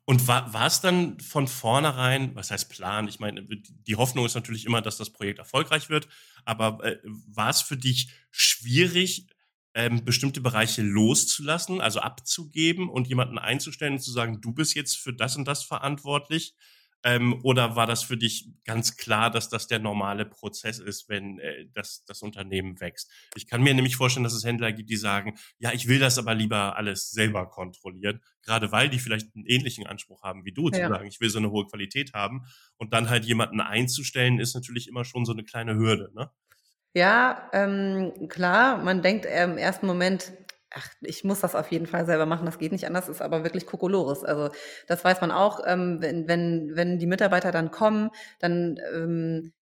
Und war, war es dann von vornherein, was heißt Plan? Ich meine, die Hoffnung ist natürlich immer, dass das Projekt erfolgreich wird, aber äh, war es für dich schwierig, ähm, bestimmte Bereiche loszulassen, also abzugeben und jemanden einzustellen und zu sagen, du bist jetzt für das und das verantwortlich? Ähm, oder war das für dich ganz klar, dass das der normale Prozess ist, wenn äh, das, das Unternehmen wächst? Ich kann mir nämlich vorstellen, dass es Händler gibt, die sagen, ja, ich will das aber lieber alles selber kontrollieren, gerade weil die vielleicht einen ähnlichen Anspruch haben wie du, ja. zu sagen, ich will so eine hohe Qualität haben. Und dann halt jemanden einzustellen, ist natürlich immer schon so eine kleine Hürde. Ne? Ja, ähm, klar, man denkt im ersten Moment, ach, ich muss das auf jeden Fall selber machen, das geht nicht anders, ist aber wirklich Kokolores. Also das weiß man auch, ähm, wenn, wenn, wenn die Mitarbeiter dann kommen, dann ähm,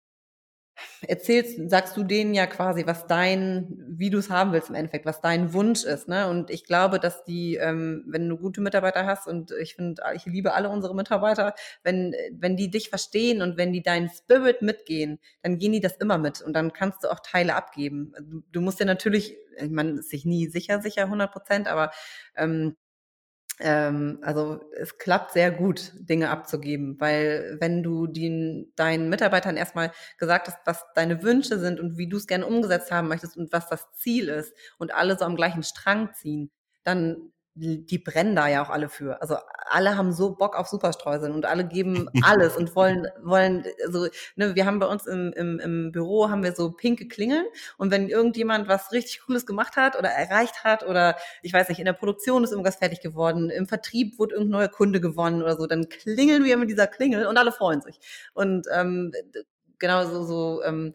erzählst, sagst du denen ja quasi, was dein, wie du es haben willst im Endeffekt, was dein Wunsch ist. Ne? Und ich glaube, dass die, ähm, wenn du gute Mitarbeiter hast, und ich finde, ich liebe alle unsere Mitarbeiter, wenn, wenn die dich verstehen und wenn die deinen Spirit mitgehen, dann gehen die das immer mit und dann kannst du auch Teile abgeben. Du, du musst dir natürlich, ich meine, sich nie sicher, sicher 100 Prozent, aber ähm, ähm, also es klappt sehr gut, Dinge abzugeben, weil wenn du den, deinen Mitarbeitern erstmal gesagt hast, was deine Wünsche sind und wie du es gerne umgesetzt haben möchtest und was das Ziel ist und alle so am gleichen Strang ziehen, dann die brennen da ja auch alle für. Also alle haben so Bock auf Superstreuseln und alle geben alles und wollen, wollen, also, ne, wir haben bei uns im, im, im Büro haben wir so pinke Klingeln und wenn irgendjemand was richtig Cooles gemacht hat oder erreicht hat oder ich weiß nicht, in der Produktion ist irgendwas fertig geworden, im Vertrieb wurde irgendein neuer Kunde gewonnen oder so, dann klingeln wir mit dieser Klingel und alle freuen sich. Und ähm, genau so, so ähm,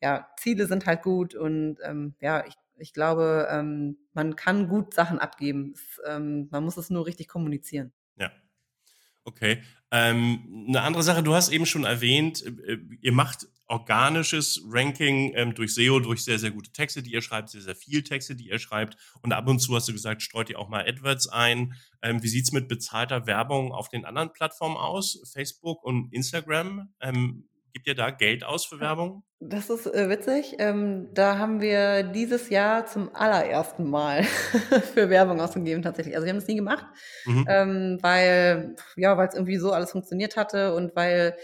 ja, Ziele sind halt gut und ähm, ja, ich ich glaube, ähm, man kann gut Sachen abgeben. Es, ähm, man muss es nur richtig kommunizieren. Ja. Okay. Ähm, eine andere Sache, du hast eben schon erwähnt, äh, äh, ihr macht organisches Ranking ähm, durch SEO, durch sehr, sehr gute Texte, die ihr schreibt, sehr, sehr viel Texte, die ihr schreibt. Und ab und zu hast du gesagt, streut ihr auch mal AdWords ein. Ähm, wie sieht's mit bezahlter Werbung auf den anderen Plattformen aus? Facebook und Instagram? Ähm, Gibt ihr da Geld aus für Werbung? Das ist äh, witzig. Ähm, da haben wir dieses Jahr zum allerersten Mal für Werbung ausgegeben tatsächlich. Also wir haben das nie gemacht, mhm. ähm, weil ja, weil es irgendwie so alles funktioniert hatte und weil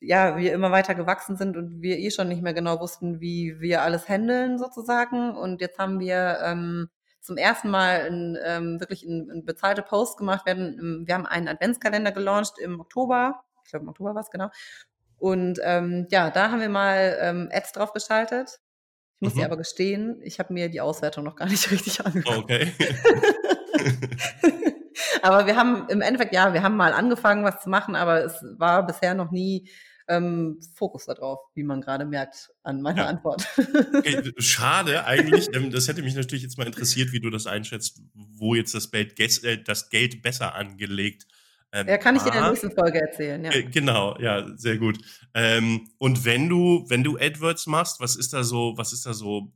ja, wir immer weiter gewachsen sind und wir eh schon nicht mehr genau wussten, wie wir alles handeln sozusagen. Und jetzt haben wir ähm, zum ersten Mal in, ähm, wirklich ein, ein bezahlte Post gemacht. Wir, haben, wir haben einen Adventskalender gelauncht im Oktober. Ich glaube, im Oktober war es genau. Und ähm, ja, da haben wir mal ähm, Ads drauf geschaltet. Ich muss mhm. dir aber gestehen, ich habe mir die Auswertung noch gar nicht richtig angeguckt. Okay. aber wir haben im Endeffekt, ja, wir haben mal angefangen, was zu machen, aber es war bisher noch nie ähm, Fokus darauf, wie man gerade merkt an meiner ja. Antwort. Okay, schade eigentlich. Ähm, das hätte mich natürlich jetzt mal interessiert, wie du das einschätzt, wo jetzt das Geld, äh, das Geld besser angelegt ähm, ja, kann ich dir in der nächsten Folge erzählen, ja. Äh, genau, ja, sehr gut. Ähm, und wenn du, wenn du AdWords machst, was ist da so, was ist da so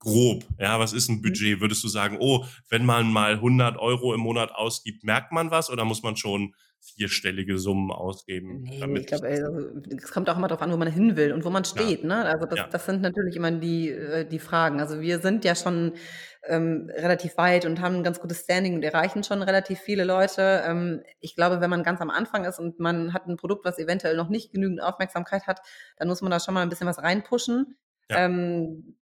grob? Ja, was ist ein mhm. Budget? Würdest du sagen, oh, wenn man mal 100 Euro im Monat ausgibt, merkt man was oder muss man schon vierstellige Summen ausgeben. Nee, ich glaube, also, es kommt auch immer darauf an, wo man hin will und wo man steht. Ja. Ne? Also das, ja. das sind natürlich immer die, äh, die Fragen. Also wir sind ja schon ähm, relativ weit und haben ein ganz gutes Standing und erreichen schon relativ viele Leute. Ähm, ich glaube, wenn man ganz am Anfang ist und man hat ein Produkt, was eventuell noch nicht genügend Aufmerksamkeit hat, dann muss man da schon mal ein bisschen was reinpushen. Ja. Ähm,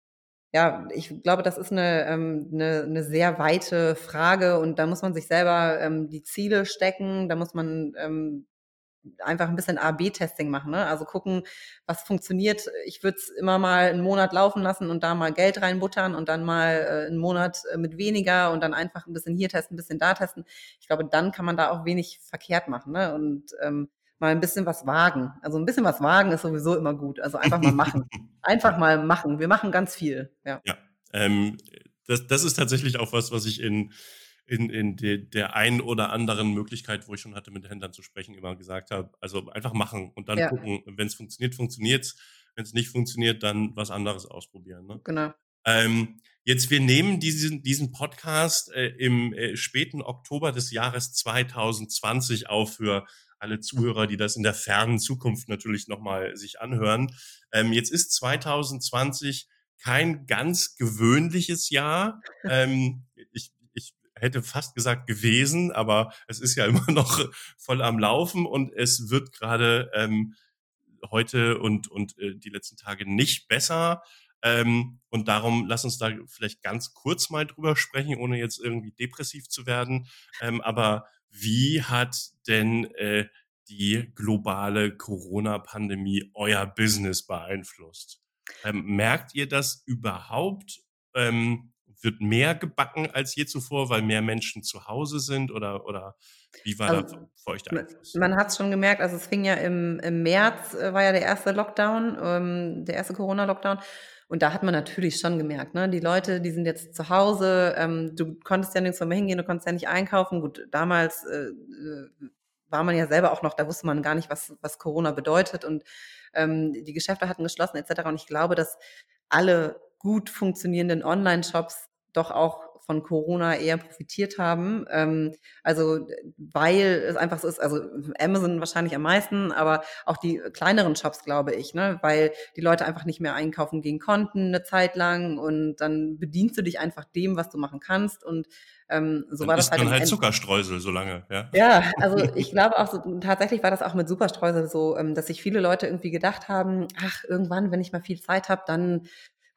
ja, ich glaube, das ist eine, ähm, eine, eine sehr weite Frage und da muss man sich selber ähm, die Ziele stecken, da muss man ähm, einfach ein bisschen A-B-Testing machen. Ne? Also gucken, was funktioniert. Ich würde es immer mal einen Monat laufen lassen und da mal Geld reinbuttern und dann mal äh, einen Monat äh, mit weniger und dann einfach ein bisschen hier testen, ein bisschen da testen. Ich glaube, dann kann man da auch wenig verkehrt machen. Ne? Und ähm, mal ein bisschen was wagen. Also ein bisschen was wagen ist sowieso immer gut. Also einfach mal machen. einfach mal machen. Wir machen ganz viel. Ja. ja ähm, das, das ist tatsächlich auch was, was ich in in, in de, der einen oder anderen Möglichkeit, wo ich schon hatte, mit Händlern zu sprechen, immer gesagt habe, also einfach machen und dann ja. gucken, wenn es funktioniert, funktioniert es. Wenn es nicht funktioniert, dann was anderes ausprobieren. Ne? Genau. Ähm, jetzt, wir nehmen diesen, diesen Podcast äh, im äh, späten Oktober des Jahres 2020 auf für alle Zuhörer, die das in der fernen Zukunft natürlich nochmal sich anhören. Ähm, jetzt ist 2020 kein ganz gewöhnliches Jahr. Ähm, ich, ich hätte fast gesagt gewesen, aber es ist ja immer noch voll am Laufen und es wird gerade ähm, heute und, und äh, die letzten Tage nicht besser. Ähm, und darum lass uns da vielleicht ganz kurz mal drüber sprechen, ohne jetzt irgendwie depressiv zu werden. Ähm, aber wie hat denn äh, die globale Corona-Pandemie euer Business beeinflusst? Ähm, merkt ihr das überhaupt? Ähm, wird mehr gebacken als je zuvor, weil mehr Menschen zu Hause sind oder, oder wie war also, da für euch der Einfluss? Man hat es schon gemerkt, also es fing ja im, im März, äh, war ja der erste Lockdown, ähm, der erste Corona-Lockdown. Und da hat man natürlich schon gemerkt, ne? die Leute, die sind jetzt zu Hause, ähm, du konntest ja nirgends mehr hingehen, du konntest ja nicht einkaufen. Gut, damals äh, war man ja selber auch noch, da wusste man gar nicht, was, was Corona bedeutet und ähm, die Geschäfte hatten geschlossen etc. Und ich glaube, dass alle gut funktionierenden Online-Shops doch auch von Corona eher profitiert haben. Ähm, also weil es einfach so ist, also Amazon wahrscheinlich am meisten, aber auch die kleineren Shops, glaube ich, ne? weil die Leute einfach nicht mehr einkaufen gehen konnten eine Zeit lang und dann bedienst du dich einfach dem, was du machen kannst und ähm, so dann war das halt. Dann halt Zuckerstreusel so lange, ja. Ja, also ich glaube auch so, tatsächlich war das auch mit Superstreusel so, ähm, dass sich viele Leute irgendwie gedacht haben, ach, irgendwann, wenn ich mal viel Zeit habe, dann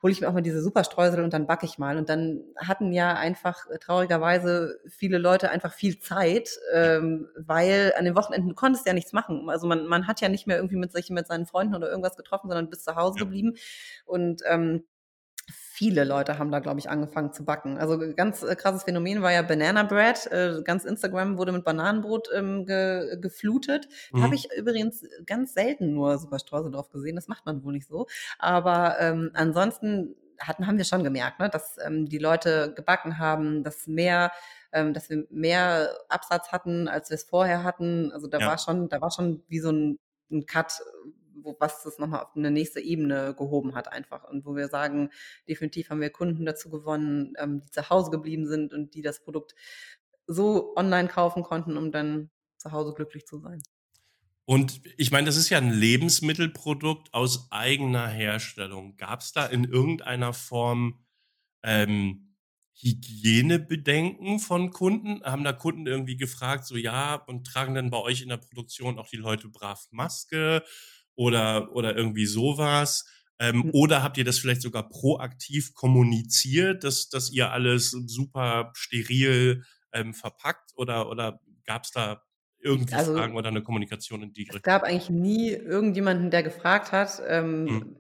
hole ich mir auch mal diese Superstreusel und dann backe ich mal. Und dann hatten ja einfach äh, traurigerweise viele Leute einfach viel Zeit, ähm, weil an den Wochenenden du konntest ja nichts machen. Also man, man hat ja nicht mehr irgendwie mit sich mit seinen Freunden oder irgendwas getroffen, sondern bist zu Hause ja. geblieben. Und ähm, viele Leute haben da, glaube ich, angefangen zu backen. Also ganz äh, krasses Phänomen war ja Banana Bread. Äh, ganz Instagram wurde mit Bananenbrot ähm, ge geflutet. Mhm. Habe ich übrigens ganz selten nur Superstreusel drauf gesehen. Das macht man wohl nicht so. Aber ähm, ansonsten hatten, haben wir schon gemerkt, ne, dass ähm, die Leute gebacken haben, dass mehr ähm, dass wir mehr Absatz hatten, als wir es vorher hatten. Also da ja. war schon, da war schon wie so ein, ein Cut, wo, was das nochmal auf eine nächste Ebene gehoben hat einfach. Und wo wir sagen, definitiv haben wir Kunden dazu gewonnen, ähm, die zu Hause geblieben sind und die das Produkt so online kaufen konnten, um dann zu Hause glücklich zu sein. Und ich meine, das ist ja ein Lebensmittelprodukt aus eigener Herstellung. Gab es da in irgendeiner Form ähm, Hygienebedenken von Kunden? Haben da Kunden irgendwie gefragt, so ja, und tragen dann bei euch in der Produktion auch die Leute brav Maske? Oder, oder irgendwie sowas? Ähm, mhm. Oder habt ihr das vielleicht sogar proaktiv kommuniziert, dass, dass ihr alles super steril ähm, verpackt? Oder, oder gab es da irgendwie also, Fragen oder eine Kommunikation in die Richtung? Es gab eigentlich nie irgendjemanden, der gefragt hat. Ähm, hm.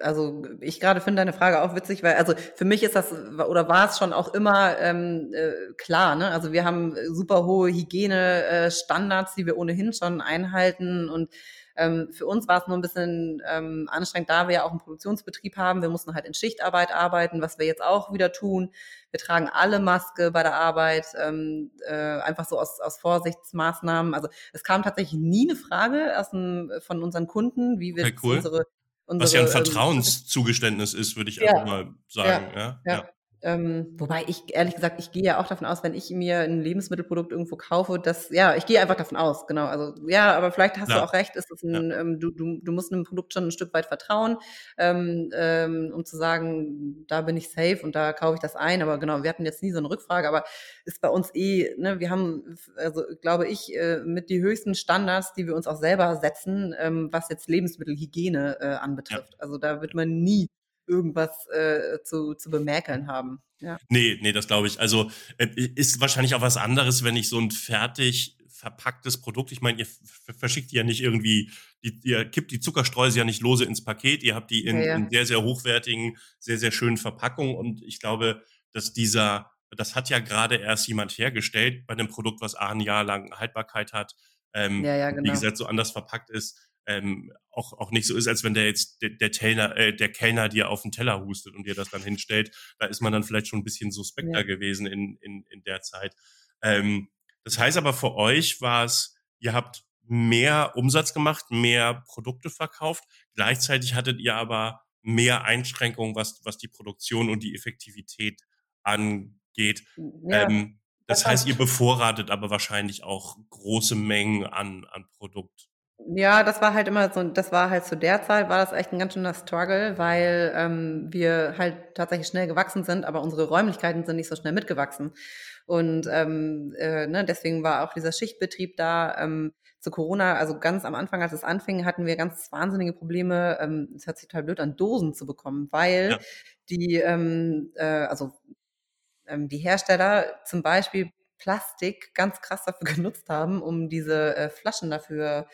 Also ich gerade finde deine Frage auch witzig, weil also für mich ist das oder war es schon auch immer ähm, äh, klar. Ne? Also wir haben super hohe Hygienestandards, die wir ohnehin schon einhalten und ähm, für uns war es nur ein bisschen ähm, anstrengend, da wir ja auch einen Produktionsbetrieb haben. Wir mussten halt in Schichtarbeit arbeiten, was wir jetzt auch wieder tun. Wir tragen alle Maske bei der Arbeit, ähm, äh, einfach so aus, aus Vorsichtsmaßnahmen. Also es kam tatsächlich nie eine Frage aus dem, von unseren Kunden, wie wir okay, cool. unsere, unsere Was ja ein ähm, Vertrauenszugeständnis ist, würde ich ja, einfach mal sagen. Ja, ja. ja. Ähm, wobei ich ehrlich gesagt, ich gehe ja auch davon aus, wenn ich mir ein Lebensmittelprodukt irgendwo kaufe, dass ja, ich gehe einfach davon aus, genau. Also ja, aber vielleicht hast ja. du auch recht, ist es ein, ja. ähm, du, du, du musst einem Produkt schon ein Stück weit vertrauen, ähm, ähm, um zu sagen, da bin ich safe und da kaufe ich das ein. Aber genau, wir hatten jetzt nie so eine Rückfrage, aber ist bei uns eh, ne, wir haben, also glaube ich, äh, mit die höchsten Standards, die wir uns auch selber setzen, ähm, was jetzt Lebensmittelhygiene äh, anbetrifft. Ja. Also da wird man nie irgendwas äh, zu, zu bemerkeln haben. Ja. Nee, nee, das glaube ich. Also äh, ist wahrscheinlich auch was anderes, wenn ich so ein fertig verpacktes Produkt, ich meine, ihr verschickt die ja nicht irgendwie, die, ihr kippt die Zuckerstreuse ja nicht lose ins Paket, ihr habt die in, ja, ja. in sehr, sehr hochwertigen, sehr, sehr schönen Verpackungen und ich glaube, dass dieser, das hat ja gerade erst jemand hergestellt bei einem Produkt, was ein Jahr lang Haltbarkeit hat, ähm, ja, ja, genau. wie gesagt, so anders verpackt ist ähm, auch, auch nicht so ist, als wenn der jetzt der, der, Kellner, äh, der Kellner dir auf den Teller hustet und dir das dann hinstellt. Da ist man dann vielleicht schon ein bisschen suspekter ja. gewesen in, in, in der Zeit. Ähm, das heißt aber für euch war es, ihr habt mehr Umsatz gemacht, mehr Produkte verkauft. Gleichzeitig hattet ihr aber mehr Einschränkungen, was, was die Produktion und die Effektivität angeht. Ja, ähm, das, das heißt, ihr bevorratet aber wahrscheinlich auch große Mengen an, an Produkt. Ja, das war halt immer so, das war halt zu der Zeit, war das echt ein ganz schöner Struggle, weil ähm, wir halt tatsächlich schnell gewachsen sind, aber unsere Räumlichkeiten sind nicht so schnell mitgewachsen. Und ähm, äh, ne, deswegen war auch dieser Schichtbetrieb da. Ähm, zu Corona, also ganz am Anfang, als es anfing, hatten wir ganz wahnsinnige Probleme, ähm, es hört sich total blöd an, Dosen zu bekommen, weil ja. die, ähm, äh, also ähm, die Hersteller zum Beispiel Plastik ganz krass dafür genutzt haben, um diese äh, Flaschen dafür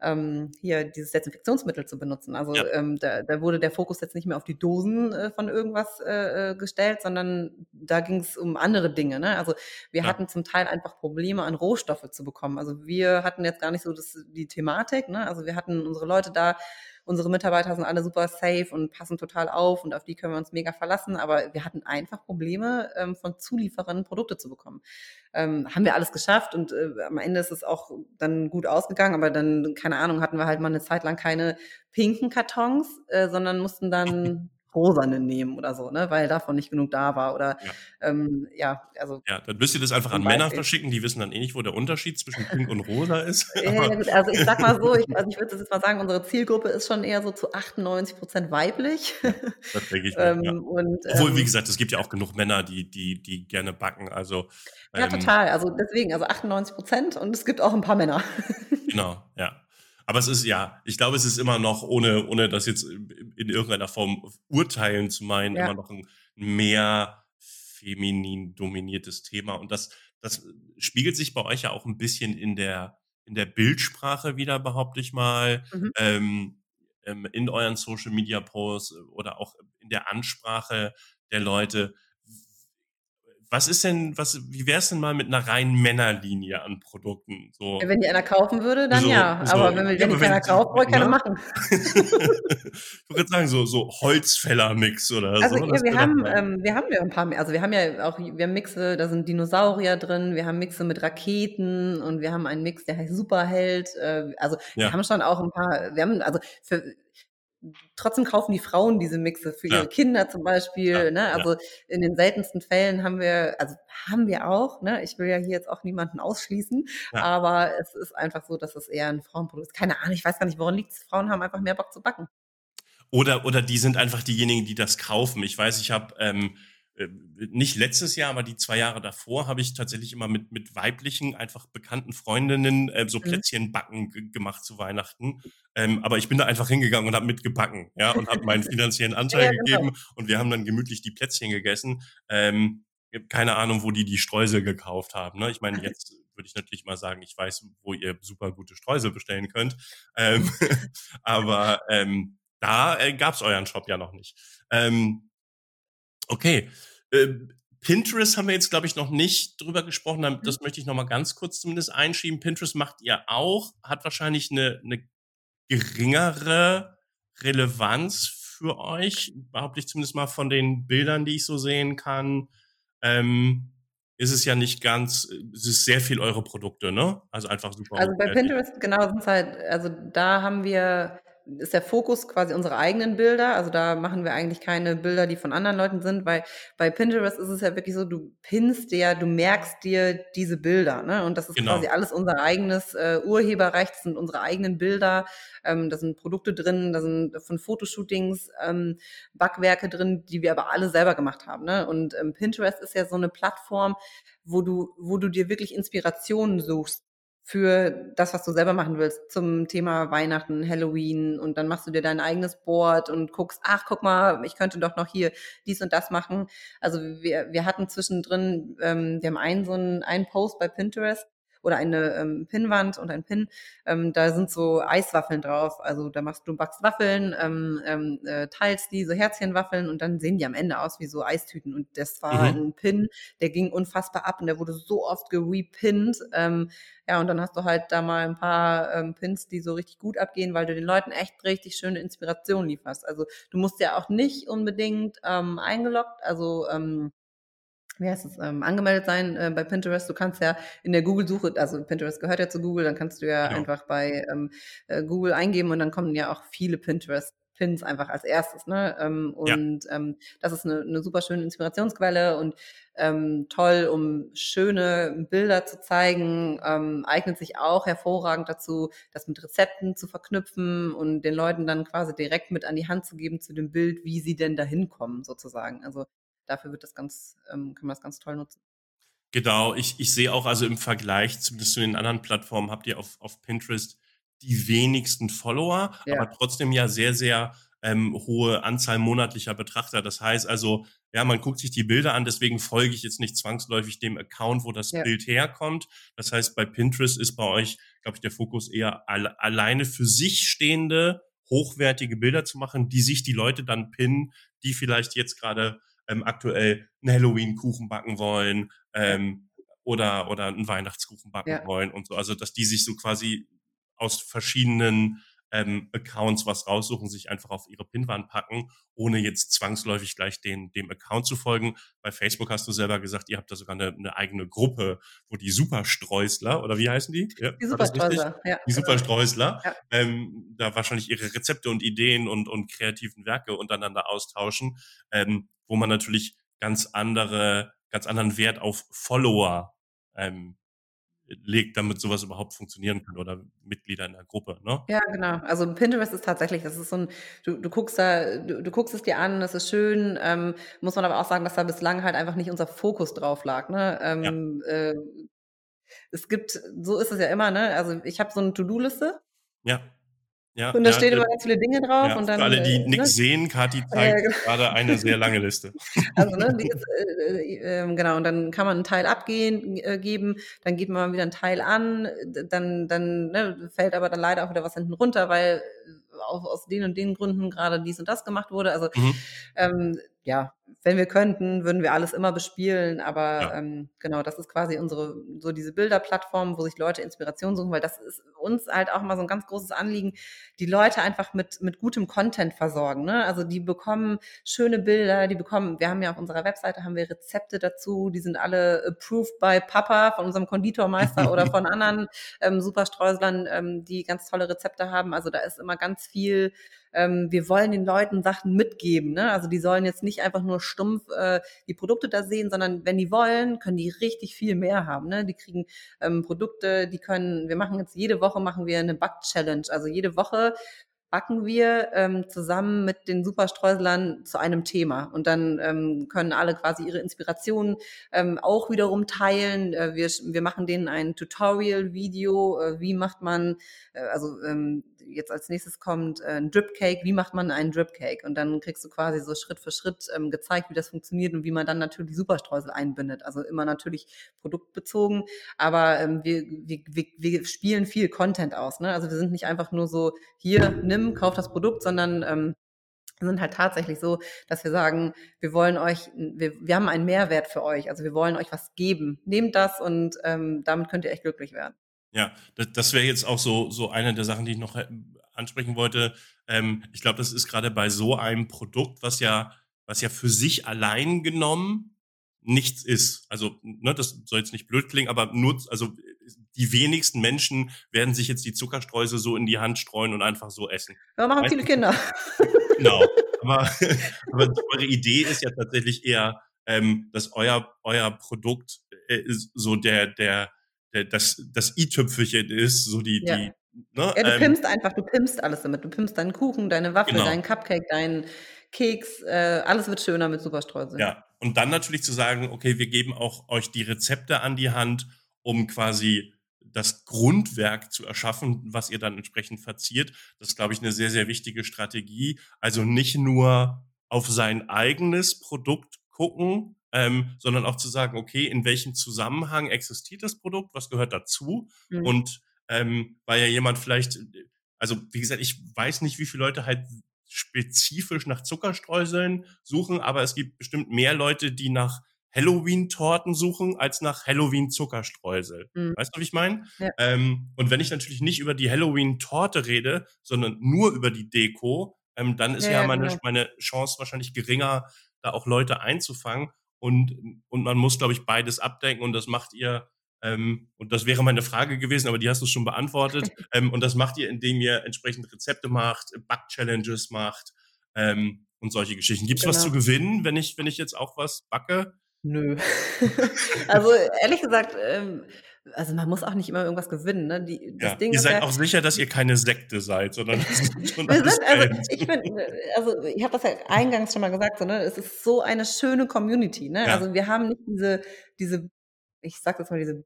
ähm, hier dieses Desinfektionsmittel zu benutzen. Also ja. ähm, da, da wurde der Fokus jetzt nicht mehr auf die Dosen äh, von irgendwas äh, äh gestellt, sondern da ging es um andere Dinge. Ne? Also wir ja. hatten zum Teil einfach Probleme, an Rohstoffe zu bekommen. Also wir hatten jetzt gar nicht so das, die Thematik. Ne? Also wir hatten unsere Leute da unsere Mitarbeiter sind alle super safe und passen total auf und auf die können wir uns mega verlassen. Aber wir hatten einfach Probleme, ähm, von Zulieferern Produkte zu bekommen. Ähm, haben wir alles geschafft und äh, am Ende ist es auch dann gut ausgegangen, aber dann, keine Ahnung, hatten wir halt mal eine Zeit lang keine pinken Kartons, äh, sondern mussten dann rosane nehmen oder so, ne, weil davon nicht genug da war oder ja, ähm, ja also. Ja, dann müsst ihr das einfach an Männer verschicken, die wissen dann eh nicht, wo der Unterschied zwischen Pink und Rosa ist. also ich sag mal so, ich, also ich würde jetzt mal sagen, unsere Zielgruppe ist schon eher so zu 98 Prozent weiblich. Das denke ich. ähm, ja. und, Obwohl, wie ähm gesagt, es gibt ja auch genug Männer, die, die, die gerne backen. Also ja, ähm, total. Also deswegen, also 98 Prozent und es gibt auch ein paar Männer. genau, ja. Aber es ist ja, ich glaube, es ist immer noch, ohne, ohne das jetzt in irgendeiner Form urteilen zu meinen, ja. immer noch ein mehr feminin dominiertes Thema. Und das, das spiegelt sich bei euch ja auch ein bisschen in der, in der Bildsprache wieder, behaupte ich mal. Mhm. Ähm, ähm in euren Social Media Posts oder auch in der Ansprache der Leute. Was ist denn, was, wie wäre es denn mal mit einer reinen Männerlinie an Produkten? So. wenn die einer kaufen würde, dann so, ja. So, aber wenn, wenn ja, die keiner kauft, brauche ich keine machen. ich würde sagen, so, so Holzfäller-Mix oder also, so. Ja, wir haben, ähm, wir haben ja ein paar mehr. Also wir haben ja auch, wir haben Mixe, da sind Dinosaurier drin, wir haben Mixe mit Raketen und wir haben einen Mix, der heißt Superheld. Äh, also wir haben schon auch ein paar, wir haben, also für, trotzdem kaufen die Frauen diese Mixe für ihre Kinder zum Beispiel. Ja, ne? Also ja. in den seltensten Fällen haben wir, also haben wir auch, ne? ich will ja hier jetzt auch niemanden ausschließen, ja. aber es ist einfach so, dass es eher ein Frauenprodukt ist. Keine Ahnung, ich weiß gar nicht, woran liegt es. Frauen haben einfach mehr Bock zu backen. Oder, oder die sind einfach diejenigen, die das kaufen. Ich weiß, ich habe ähm, äh, nicht letztes Jahr, aber die zwei Jahre davor habe ich tatsächlich immer mit, mit weiblichen, einfach bekannten Freundinnen äh, so mhm. Plätzchen backen gemacht zu Weihnachten. Ähm, aber ich bin da einfach hingegangen und habe mitgebacken, ja, und habe meinen finanziellen Anteil ja, genau. gegeben und wir haben dann gemütlich die Plätzchen gegessen. Ähm, keine Ahnung, wo die die Streusel gekauft haben. Ne? Ich meine, jetzt würde ich natürlich mal sagen, ich weiß, wo ihr super gute Streusel bestellen könnt. Ähm, aber ähm, da äh, gab es euren Shop ja noch nicht. Ähm, Okay. Äh, Pinterest haben wir jetzt, glaube ich, noch nicht drüber gesprochen. Mhm. Das möchte ich noch mal ganz kurz zumindest einschieben. Pinterest macht ihr auch, hat wahrscheinlich eine, eine geringere Relevanz für euch, behaupte ich zumindest mal von den Bildern, die ich so sehen kann. Ähm, ist es ja nicht ganz, es ist sehr viel eure Produkte, ne? Also einfach super. Also bei Pinterest, genau, sind halt, also da haben wir ist der Fokus quasi unsere eigenen Bilder. Also da machen wir eigentlich keine Bilder, die von anderen Leuten sind, weil bei Pinterest ist es ja wirklich so, du pinnst dir, du merkst dir diese Bilder, ne? Und das ist genau. quasi alles unser eigenes äh, Urheberrecht, das sind unsere eigenen Bilder, ähm, da sind Produkte drin, da sind von Fotoshootings ähm, Backwerke drin, die wir aber alle selber gemacht haben. Ne? Und ähm, Pinterest ist ja so eine Plattform, wo du, wo du dir wirklich Inspirationen suchst für das, was du selber machen willst, zum Thema Weihnachten, Halloween und dann machst du dir dein eigenes Board und guckst, ach, guck mal, ich könnte doch noch hier dies und das machen. Also wir, wir hatten zwischendrin, ähm, wir haben einen so einen, einen Post bei Pinterest, oder eine ähm, Pinnwand und ein Pin. Ähm, da sind so Eiswaffeln drauf. Also da machst du backst Waffeln, ähm, ähm, äh, teilst die, so Herzchenwaffeln und dann sehen die am Ende aus wie so Eistüten. Und das war mhm. ein Pin, der ging unfassbar ab und der wurde so oft gerepinnt. Ähm, ja, und dann hast du halt da mal ein paar ähm, Pins, die so richtig gut abgehen, weil du den Leuten echt richtig schöne Inspiration lieferst. Also du musst ja auch nicht unbedingt ähm, eingeloggt, also ähm, wie heißt es, ähm, angemeldet sein äh, bei Pinterest. Du kannst ja in der Google-Suche, also Pinterest gehört ja zu Google, dann kannst du ja, ja. einfach bei ähm, äh, Google eingeben und dann kommen ja auch viele Pinterest. Pins einfach als erstes, ne? Ähm, und ja. ähm, das ist eine, eine super schöne Inspirationsquelle und ähm, toll, um schöne Bilder zu zeigen, ähm, eignet sich auch hervorragend dazu, das mit Rezepten zu verknüpfen und den Leuten dann quasi direkt mit an die Hand zu geben zu dem Bild, wie sie denn dahin kommen, sozusagen. Also dafür wird das ganz, ähm, kann man das ganz toll nutzen. Genau, ich, ich sehe auch also im Vergleich zumindest zu den anderen Plattformen habt ihr auf, auf Pinterest die wenigsten Follower, ja. aber trotzdem ja sehr, sehr ähm, hohe Anzahl monatlicher Betrachter. Das heißt also, ja, man guckt sich die Bilder an, deswegen folge ich jetzt nicht zwangsläufig dem Account, wo das ja. Bild herkommt. Das heißt, bei Pinterest ist bei euch, glaube ich, der Fokus eher alle, alleine für sich stehende, hochwertige Bilder zu machen, die sich die Leute dann pinnen, die vielleicht jetzt gerade ähm, aktuell einen Halloween-Kuchen backen wollen ähm, oder, oder einen Weihnachtskuchen backen ja. wollen und so. Also, dass die sich so quasi aus verschiedenen ähm, Accounts was raussuchen, sich einfach auf ihre Pinwand packen, ohne jetzt zwangsläufig gleich den, dem Account zu folgen. Bei Facebook hast du selber gesagt, ihr habt da sogar eine, eine eigene Gruppe, wo die Superstreusler, oder wie heißen die? Ja, die Superstreusler, ja. Die Superstreusler, ja. ähm, da wahrscheinlich ihre Rezepte und Ideen und, und kreativen Werke untereinander austauschen, ähm, wo man natürlich ganz andere, ganz anderen Wert auf Follower ähm, legt, damit sowas überhaupt funktionieren kann oder Mitglieder in der Gruppe, ne? Ja, genau. Also Pinterest ist tatsächlich, das ist so ein, du, du guckst da, du, du guckst es dir an, das ist schön, ähm, muss man aber auch sagen, dass da bislang halt einfach nicht unser Fokus drauf lag, ne? Ähm, ja. äh, es gibt, so ist es ja immer, ne? Also ich habe so eine To-Do-Liste. Ja. Ja, und da ja, stehen immer ganz viele Dinge drauf. Ja, und dann, für alle, die äh, nichts ne? sehen, Kati zeigt ja, genau. gerade eine sehr lange Liste. Also, ne, ist, äh, äh, ähm, genau, und dann kann man einen Teil abgeben, äh, geben, dann geht man wieder einen Teil an, dann, dann ne, fällt aber dann leider auch wieder was hinten runter, weil auch aus den und den Gründen gerade dies und das gemacht wurde. Also mhm. ähm, ja, wenn wir könnten, würden wir alles immer bespielen, aber ja. ähm, genau, das ist quasi unsere, so diese Bilderplattform, wo sich Leute Inspiration suchen, weil das ist uns halt auch mal so ein ganz großes Anliegen, die Leute einfach mit, mit gutem Content versorgen. Ne? Also die bekommen schöne Bilder, die bekommen, wir haben ja auf unserer Webseite haben wir Rezepte dazu, die sind alle approved by Papa, von unserem Konditormeister oder von anderen ähm, Superstreuslern, ähm, die ganz tolle Rezepte haben. Also da ist immer ganz viel ähm, wir wollen den Leuten Sachen mitgeben. Ne? Also die sollen jetzt nicht einfach nur stumpf äh, die Produkte da sehen, sondern wenn die wollen, können die richtig viel mehr haben. Ne? Die kriegen ähm, Produkte, die können, wir machen jetzt jede Woche machen wir eine Back-Challenge. Also jede Woche backen wir ähm, zusammen mit den Superstreuselern zu einem Thema. Und dann ähm, können alle quasi ihre Inspirationen ähm, auch wiederum teilen. Äh, wir, wir machen denen ein Tutorial-Video, äh, wie macht man, äh, also ähm, jetzt als nächstes kommt äh, ein Drip Cake, wie macht man einen Drip Cake? Und dann kriegst du quasi so Schritt für Schritt ähm, gezeigt, wie das funktioniert und wie man dann natürlich Superstreusel einbindet. Also immer natürlich produktbezogen, aber ähm, wir, wir, wir, wir spielen viel Content aus. Ne? Also wir sind nicht einfach nur so, hier, nimm, kauf das Produkt, sondern ähm, sind halt tatsächlich so, dass wir sagen, wir wollen euch, wir, wir haben einen Mehrwert für euch, also wir wollen euch was geben. Nehmt das und ähm, damit könnt ihr echt glücklich werden. Ja, das, das wäre jetzt auch so, so eine der Sachen, die ich noch äh, ansprechen wollte. Ähm, ich glaube, das ist gerade bei so einem Produkt, was ja, was ja für sich allein genommen nichts ist. Also, ne, das soll jetzt nicht blöd klingen, aber nur, also die wenigsten Menschen werden sich jetzt die Zuckerstreusel so in die Hand streuen und einfach so essen. Ja, machen viele Kinder. Genau. Aber, aber eure Idee ist ja tatsächlich eher, ähm, dass euer, euer Produkt äh, so der, der, das, das i-Tüpfelchen ist, so die, ja. die Ne? Ja, du ähm, pimpst einfach, du pimpst alles damit. Du pimpst deinen Kuchen, deine Waffel, genau. deinen Cupcake, deinen Keks, äh, alles wird schöner mit Superstreusel. Ja, und dann natürlich zu sagen, okay, wir geben auch euch die Rezepte an die Hand, um quasi das Grundwerk zu erschaffen, was ihr dann entsprechend verziert. Das ist, glaube ich, eine sehr, sehr wichtige Strategie. Also nicht nur auf sein eigenes Produkt gucken, ähm, sondern auch zu sagen, okay, in welchem Zusammenhang existiert das Produkt, was gehört dazu mhm. und ähm, weil ja jemand vielleicht, also wie gesagt, ich weiß nicht, wie viele Leute halt spezifisch nach Zuckerstreuseln suchen, aber es gibt bestimmt mehr Leute, die nach Halloween-Torten suchen, als nach Halloween-Zuckerstreusel. Mhm. Weißt du, wie ich meine? Ja. Ähm, und wenn ich natürlich nicht über die Halloween-Torte rede, sondern nur über die Deko, ähm, dann ist ja, ja meine, genau. meine Chance wahrscheinlich geringer, da auch Leute einzufangen. Und, und man muss, glaube ich, beides abdenken und das macht ihr, ähm, und das wäre meine Frage gewesen, aber die hast du schon beantwortet. ähm, und das macht ihr, indem ihr entsprechend Rezepte macht, Back-Challenges macht ähm, und solche Geschichten. Gibt es genau. was zu gewinnen, wenn ich, wenn ich jetzt auch was backe? Nö. also ehrlich gesagt, ähm, also man muss auch nicht immer irgendwas gewinnen. Ne? Die, das ja. Ding ihr seid ja, auch sicher, dass ihr keine Sekte seid, sondern schon wir sind, also ich bin, also ich habe das ja eingangs schon mal gesagt, so, ne? es ist so eine schöne Community. Ne? Ja. Also wir haben nicht diese, diese, ich sag jetzt mal diese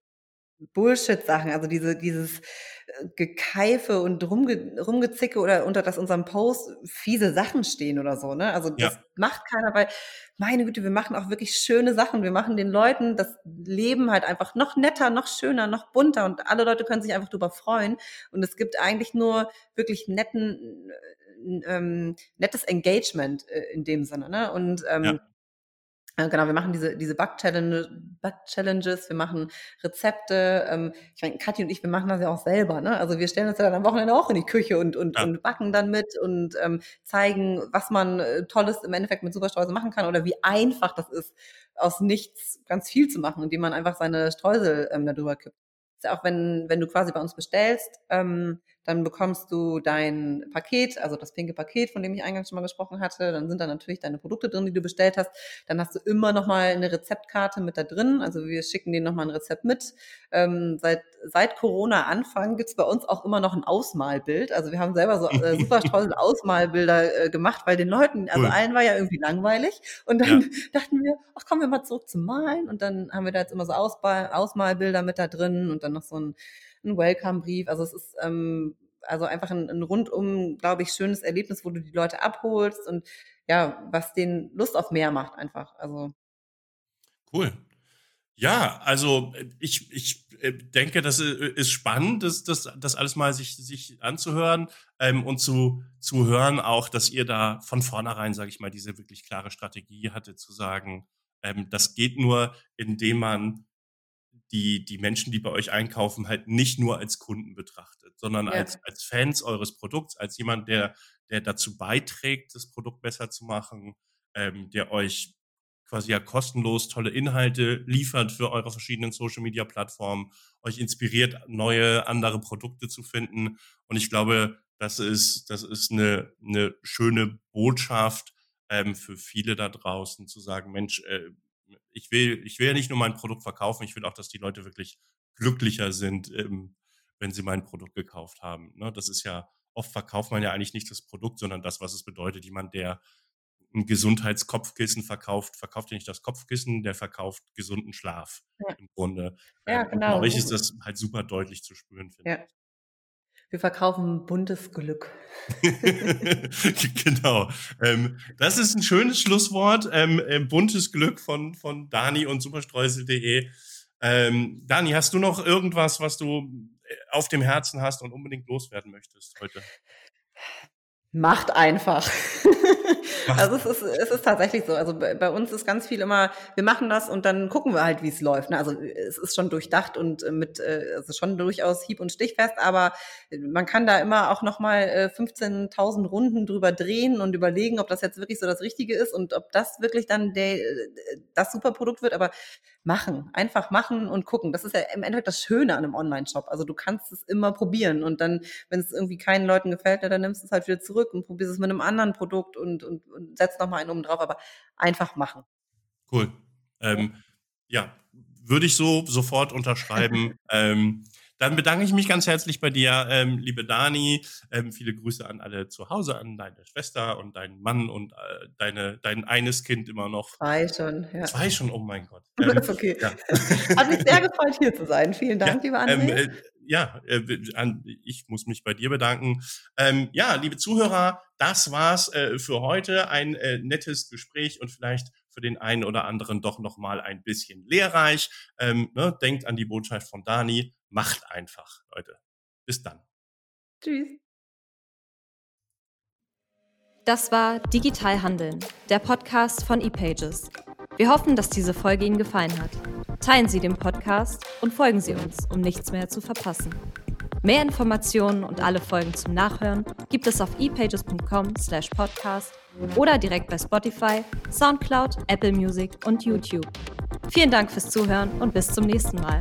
Bullshit-Sachen, also diese, dieses äh, Gekeife und Rumge Rumgezicke oder unter das unserem Post fiese Sachen stehen oder so, ne? Also das ja. macht keiner, weil, meine Güte, wir machen auch wirklich schöne Sachen. Wir machen den Leuten das Leben halt einfach noch netter, noch schöner, noch bunter und alle Leute können sich einfach drüber freuen. Und es gibt eigentlich nur wirklich netten, äh, ähm, nettes Engagement äh, in dem Sinne, ne? Und ähm, ja Genau, wir machen diese, diese Bug-Challenges, Bug wir machen Rezepte. Ähm, ich meine, Kathi und ich, wir machen das ja auch selber. Ne? Also wir stellen uns ja dann am Wochenende auch in die Küche und, und, ja. und backen dann mit und ähm, zeigen, was man äh, Tolles im Endeffekt mit Superstreusel machen kann oder wie einfach das ist, aus nichts ganz viel zu machen, indem man einfach seine Streusel ähm, darüber kippt. Auch wenn, wenn du quasi bei uns bestellst, ähm, dann bekommst du dein Paket, also das pinke Paket, von dem ich eingangs schon mal gesprochen hatte. Dann sind da natürlich deine Produkte drin, die du bestellt hast. Dann hast du immer noch mal eine Rezeptkarte mit da drin. Also wir schicken dir noch mal ein Rezept mit. Ähm, seit, seit Corona-Anfang gibt's bei uns auch immer noch ein Ausmalbild. Also wir haben selber so äh, super streusel Ausmalbilder äh, gemacht, weil den Leuten, also cool. allen war ja irgendwie langweilig. Und dann ja. dachten wir, ach, kommen wir mal zurück zum Malen. Und dann haben wir da jetzt immer so Ausmal Ausmalbilder mit da drin und dann noch so ein ein Welcome-Brief. Also es ist ähm, also einfach ein, ein rundum, glaube ich, schönes Erlebnis, wo du die Leute abholst und ja, was denen Lust auf mehr macht einfach. Also cool. Ja, also ich, ich äh, denke, das ist spannend, das, das, das alles mal sich, sich anzuhören ähm, und zu, zu hören auch, dass ihr da von vornherein, sage ich mal, diese wirklich klare Strategie hatte, zu sagen, ähm, das geht nur, indem man die, die Menschen, die bei euch einkaufen, halt nicht nur als Kunden betrachtet, sondern ja. als, als Fans eures Produkts, als jemand, der, der dazu beiträgt, das Produkt besser zu machen, ähm, der euch quasi ja kostenlos tolle Inhalte liefert für eure verschiedenen Social Media Plattformen, euch inspiriert, neue, andere Produkte zu finden. Und ich glaube, das ist, das ist eine, eine schöne Botschaft ähm, für viele da draußen, zu sagen, Mensch, äh, ich will, ich will ja nicht nur mein Produkt verkaufen, ich will auch, dass die Leute wirklich glücklicher sind, ähm, wenn sie mein Produkt gekauft haben. Ne? Das ist ja, oft verkauft man ja eigentlich nicht das Produkt, sondern das, was es bedeutet. Jemand, der ein Gesundheitskopfkissen verkauft, verkauft ja nicht das Kopfkissen, der verkauft gesunden Schlaf ja. im Grunde. Ja, ähm, genau. Bei euch ist das halt super deutlich zu spüren, finde ja. ich. Wir verkaufen buntes Glück. genau. Ähm, das ist ein schönes Schlusswort. Ähm, äh, buntes Glück von, von Dani und superstreusel.de. Ähm, Dani, hast du noch irgendwas, was du äh, auf dem Herzen hast und unbedingt loswerden möchtest heute? Macht einfach. also es ist, es ist tatsächlich so. Also bei, uns ist ganz viel immer, wir machen das und dann gucken wir halt, wie es läuft. Ne? Also es ist schon durchdacht und äh, mit, äh, also schon durchaus hieb- und stichfest, aber man kann da immer auch nochmal 15.000 Runden drüber drehen und überlegen, ob das jetzt wirklich so das Richtige ist und ob das wirklich dann der, das Superprodukt wird. Aber machen, einfach machen und gucken. Das ist ja im Endeffekt das Schöne an einem Online-Shop. Also du kannst es immer probieren und dann, wenn es irgendwie keinen Leuten gefällt, dann nimmst du es halt wieder zurück und probierst es mit einem anderen Produkt und, und, und setzt nochmal einen oben drauf, aber einfach machen. Cool. Ähm, ja, würde ich so sofort unterschreiben. ähm, dann bedanke ich mich ganz herzlich bei dir, ähm, liebe Dani. Ähm, viele Grüße an alle zu Hause, an deine Schwester und deinen Mann und äh, deine, dein eines Kind immer noch. Zwei schon, ja. Zwei schon, oh mein Gott. Ähm, okay. Ja. Hat mich sehr gefreut, hier zu sein. Vielen Dank, ja, André. Ähm, äh, ja, äh, ich muss mich bei dir bedanken. Ähm, ja, liebe Zuhörer, das war's äh, für heute. Ein äh, nettes Gespräch und vielleicht für den einen oder anderen doch noch mal ein bisschen lehrreich. Ähm, ne, denkt an die Botschaft von Dani. Macht einfach, Leute. Bis dann. Tschüss. Das war Digital Handeln, der Podcast von ePages. Wir hoffen, dass diese Folge Ihnen gefallen hat. Teilen Sie den Podcast und folgen Sie uns, um nichts mehr zu verpassen. Mehr Informationen und alle Folgen zum Nachhören gibt es auf epages.com/podcast oder direkt bei Spotify, SoundCloud, Apple Music und YouTube. Vielen Dank fürs Zuhören und bis zum nächsten Mal.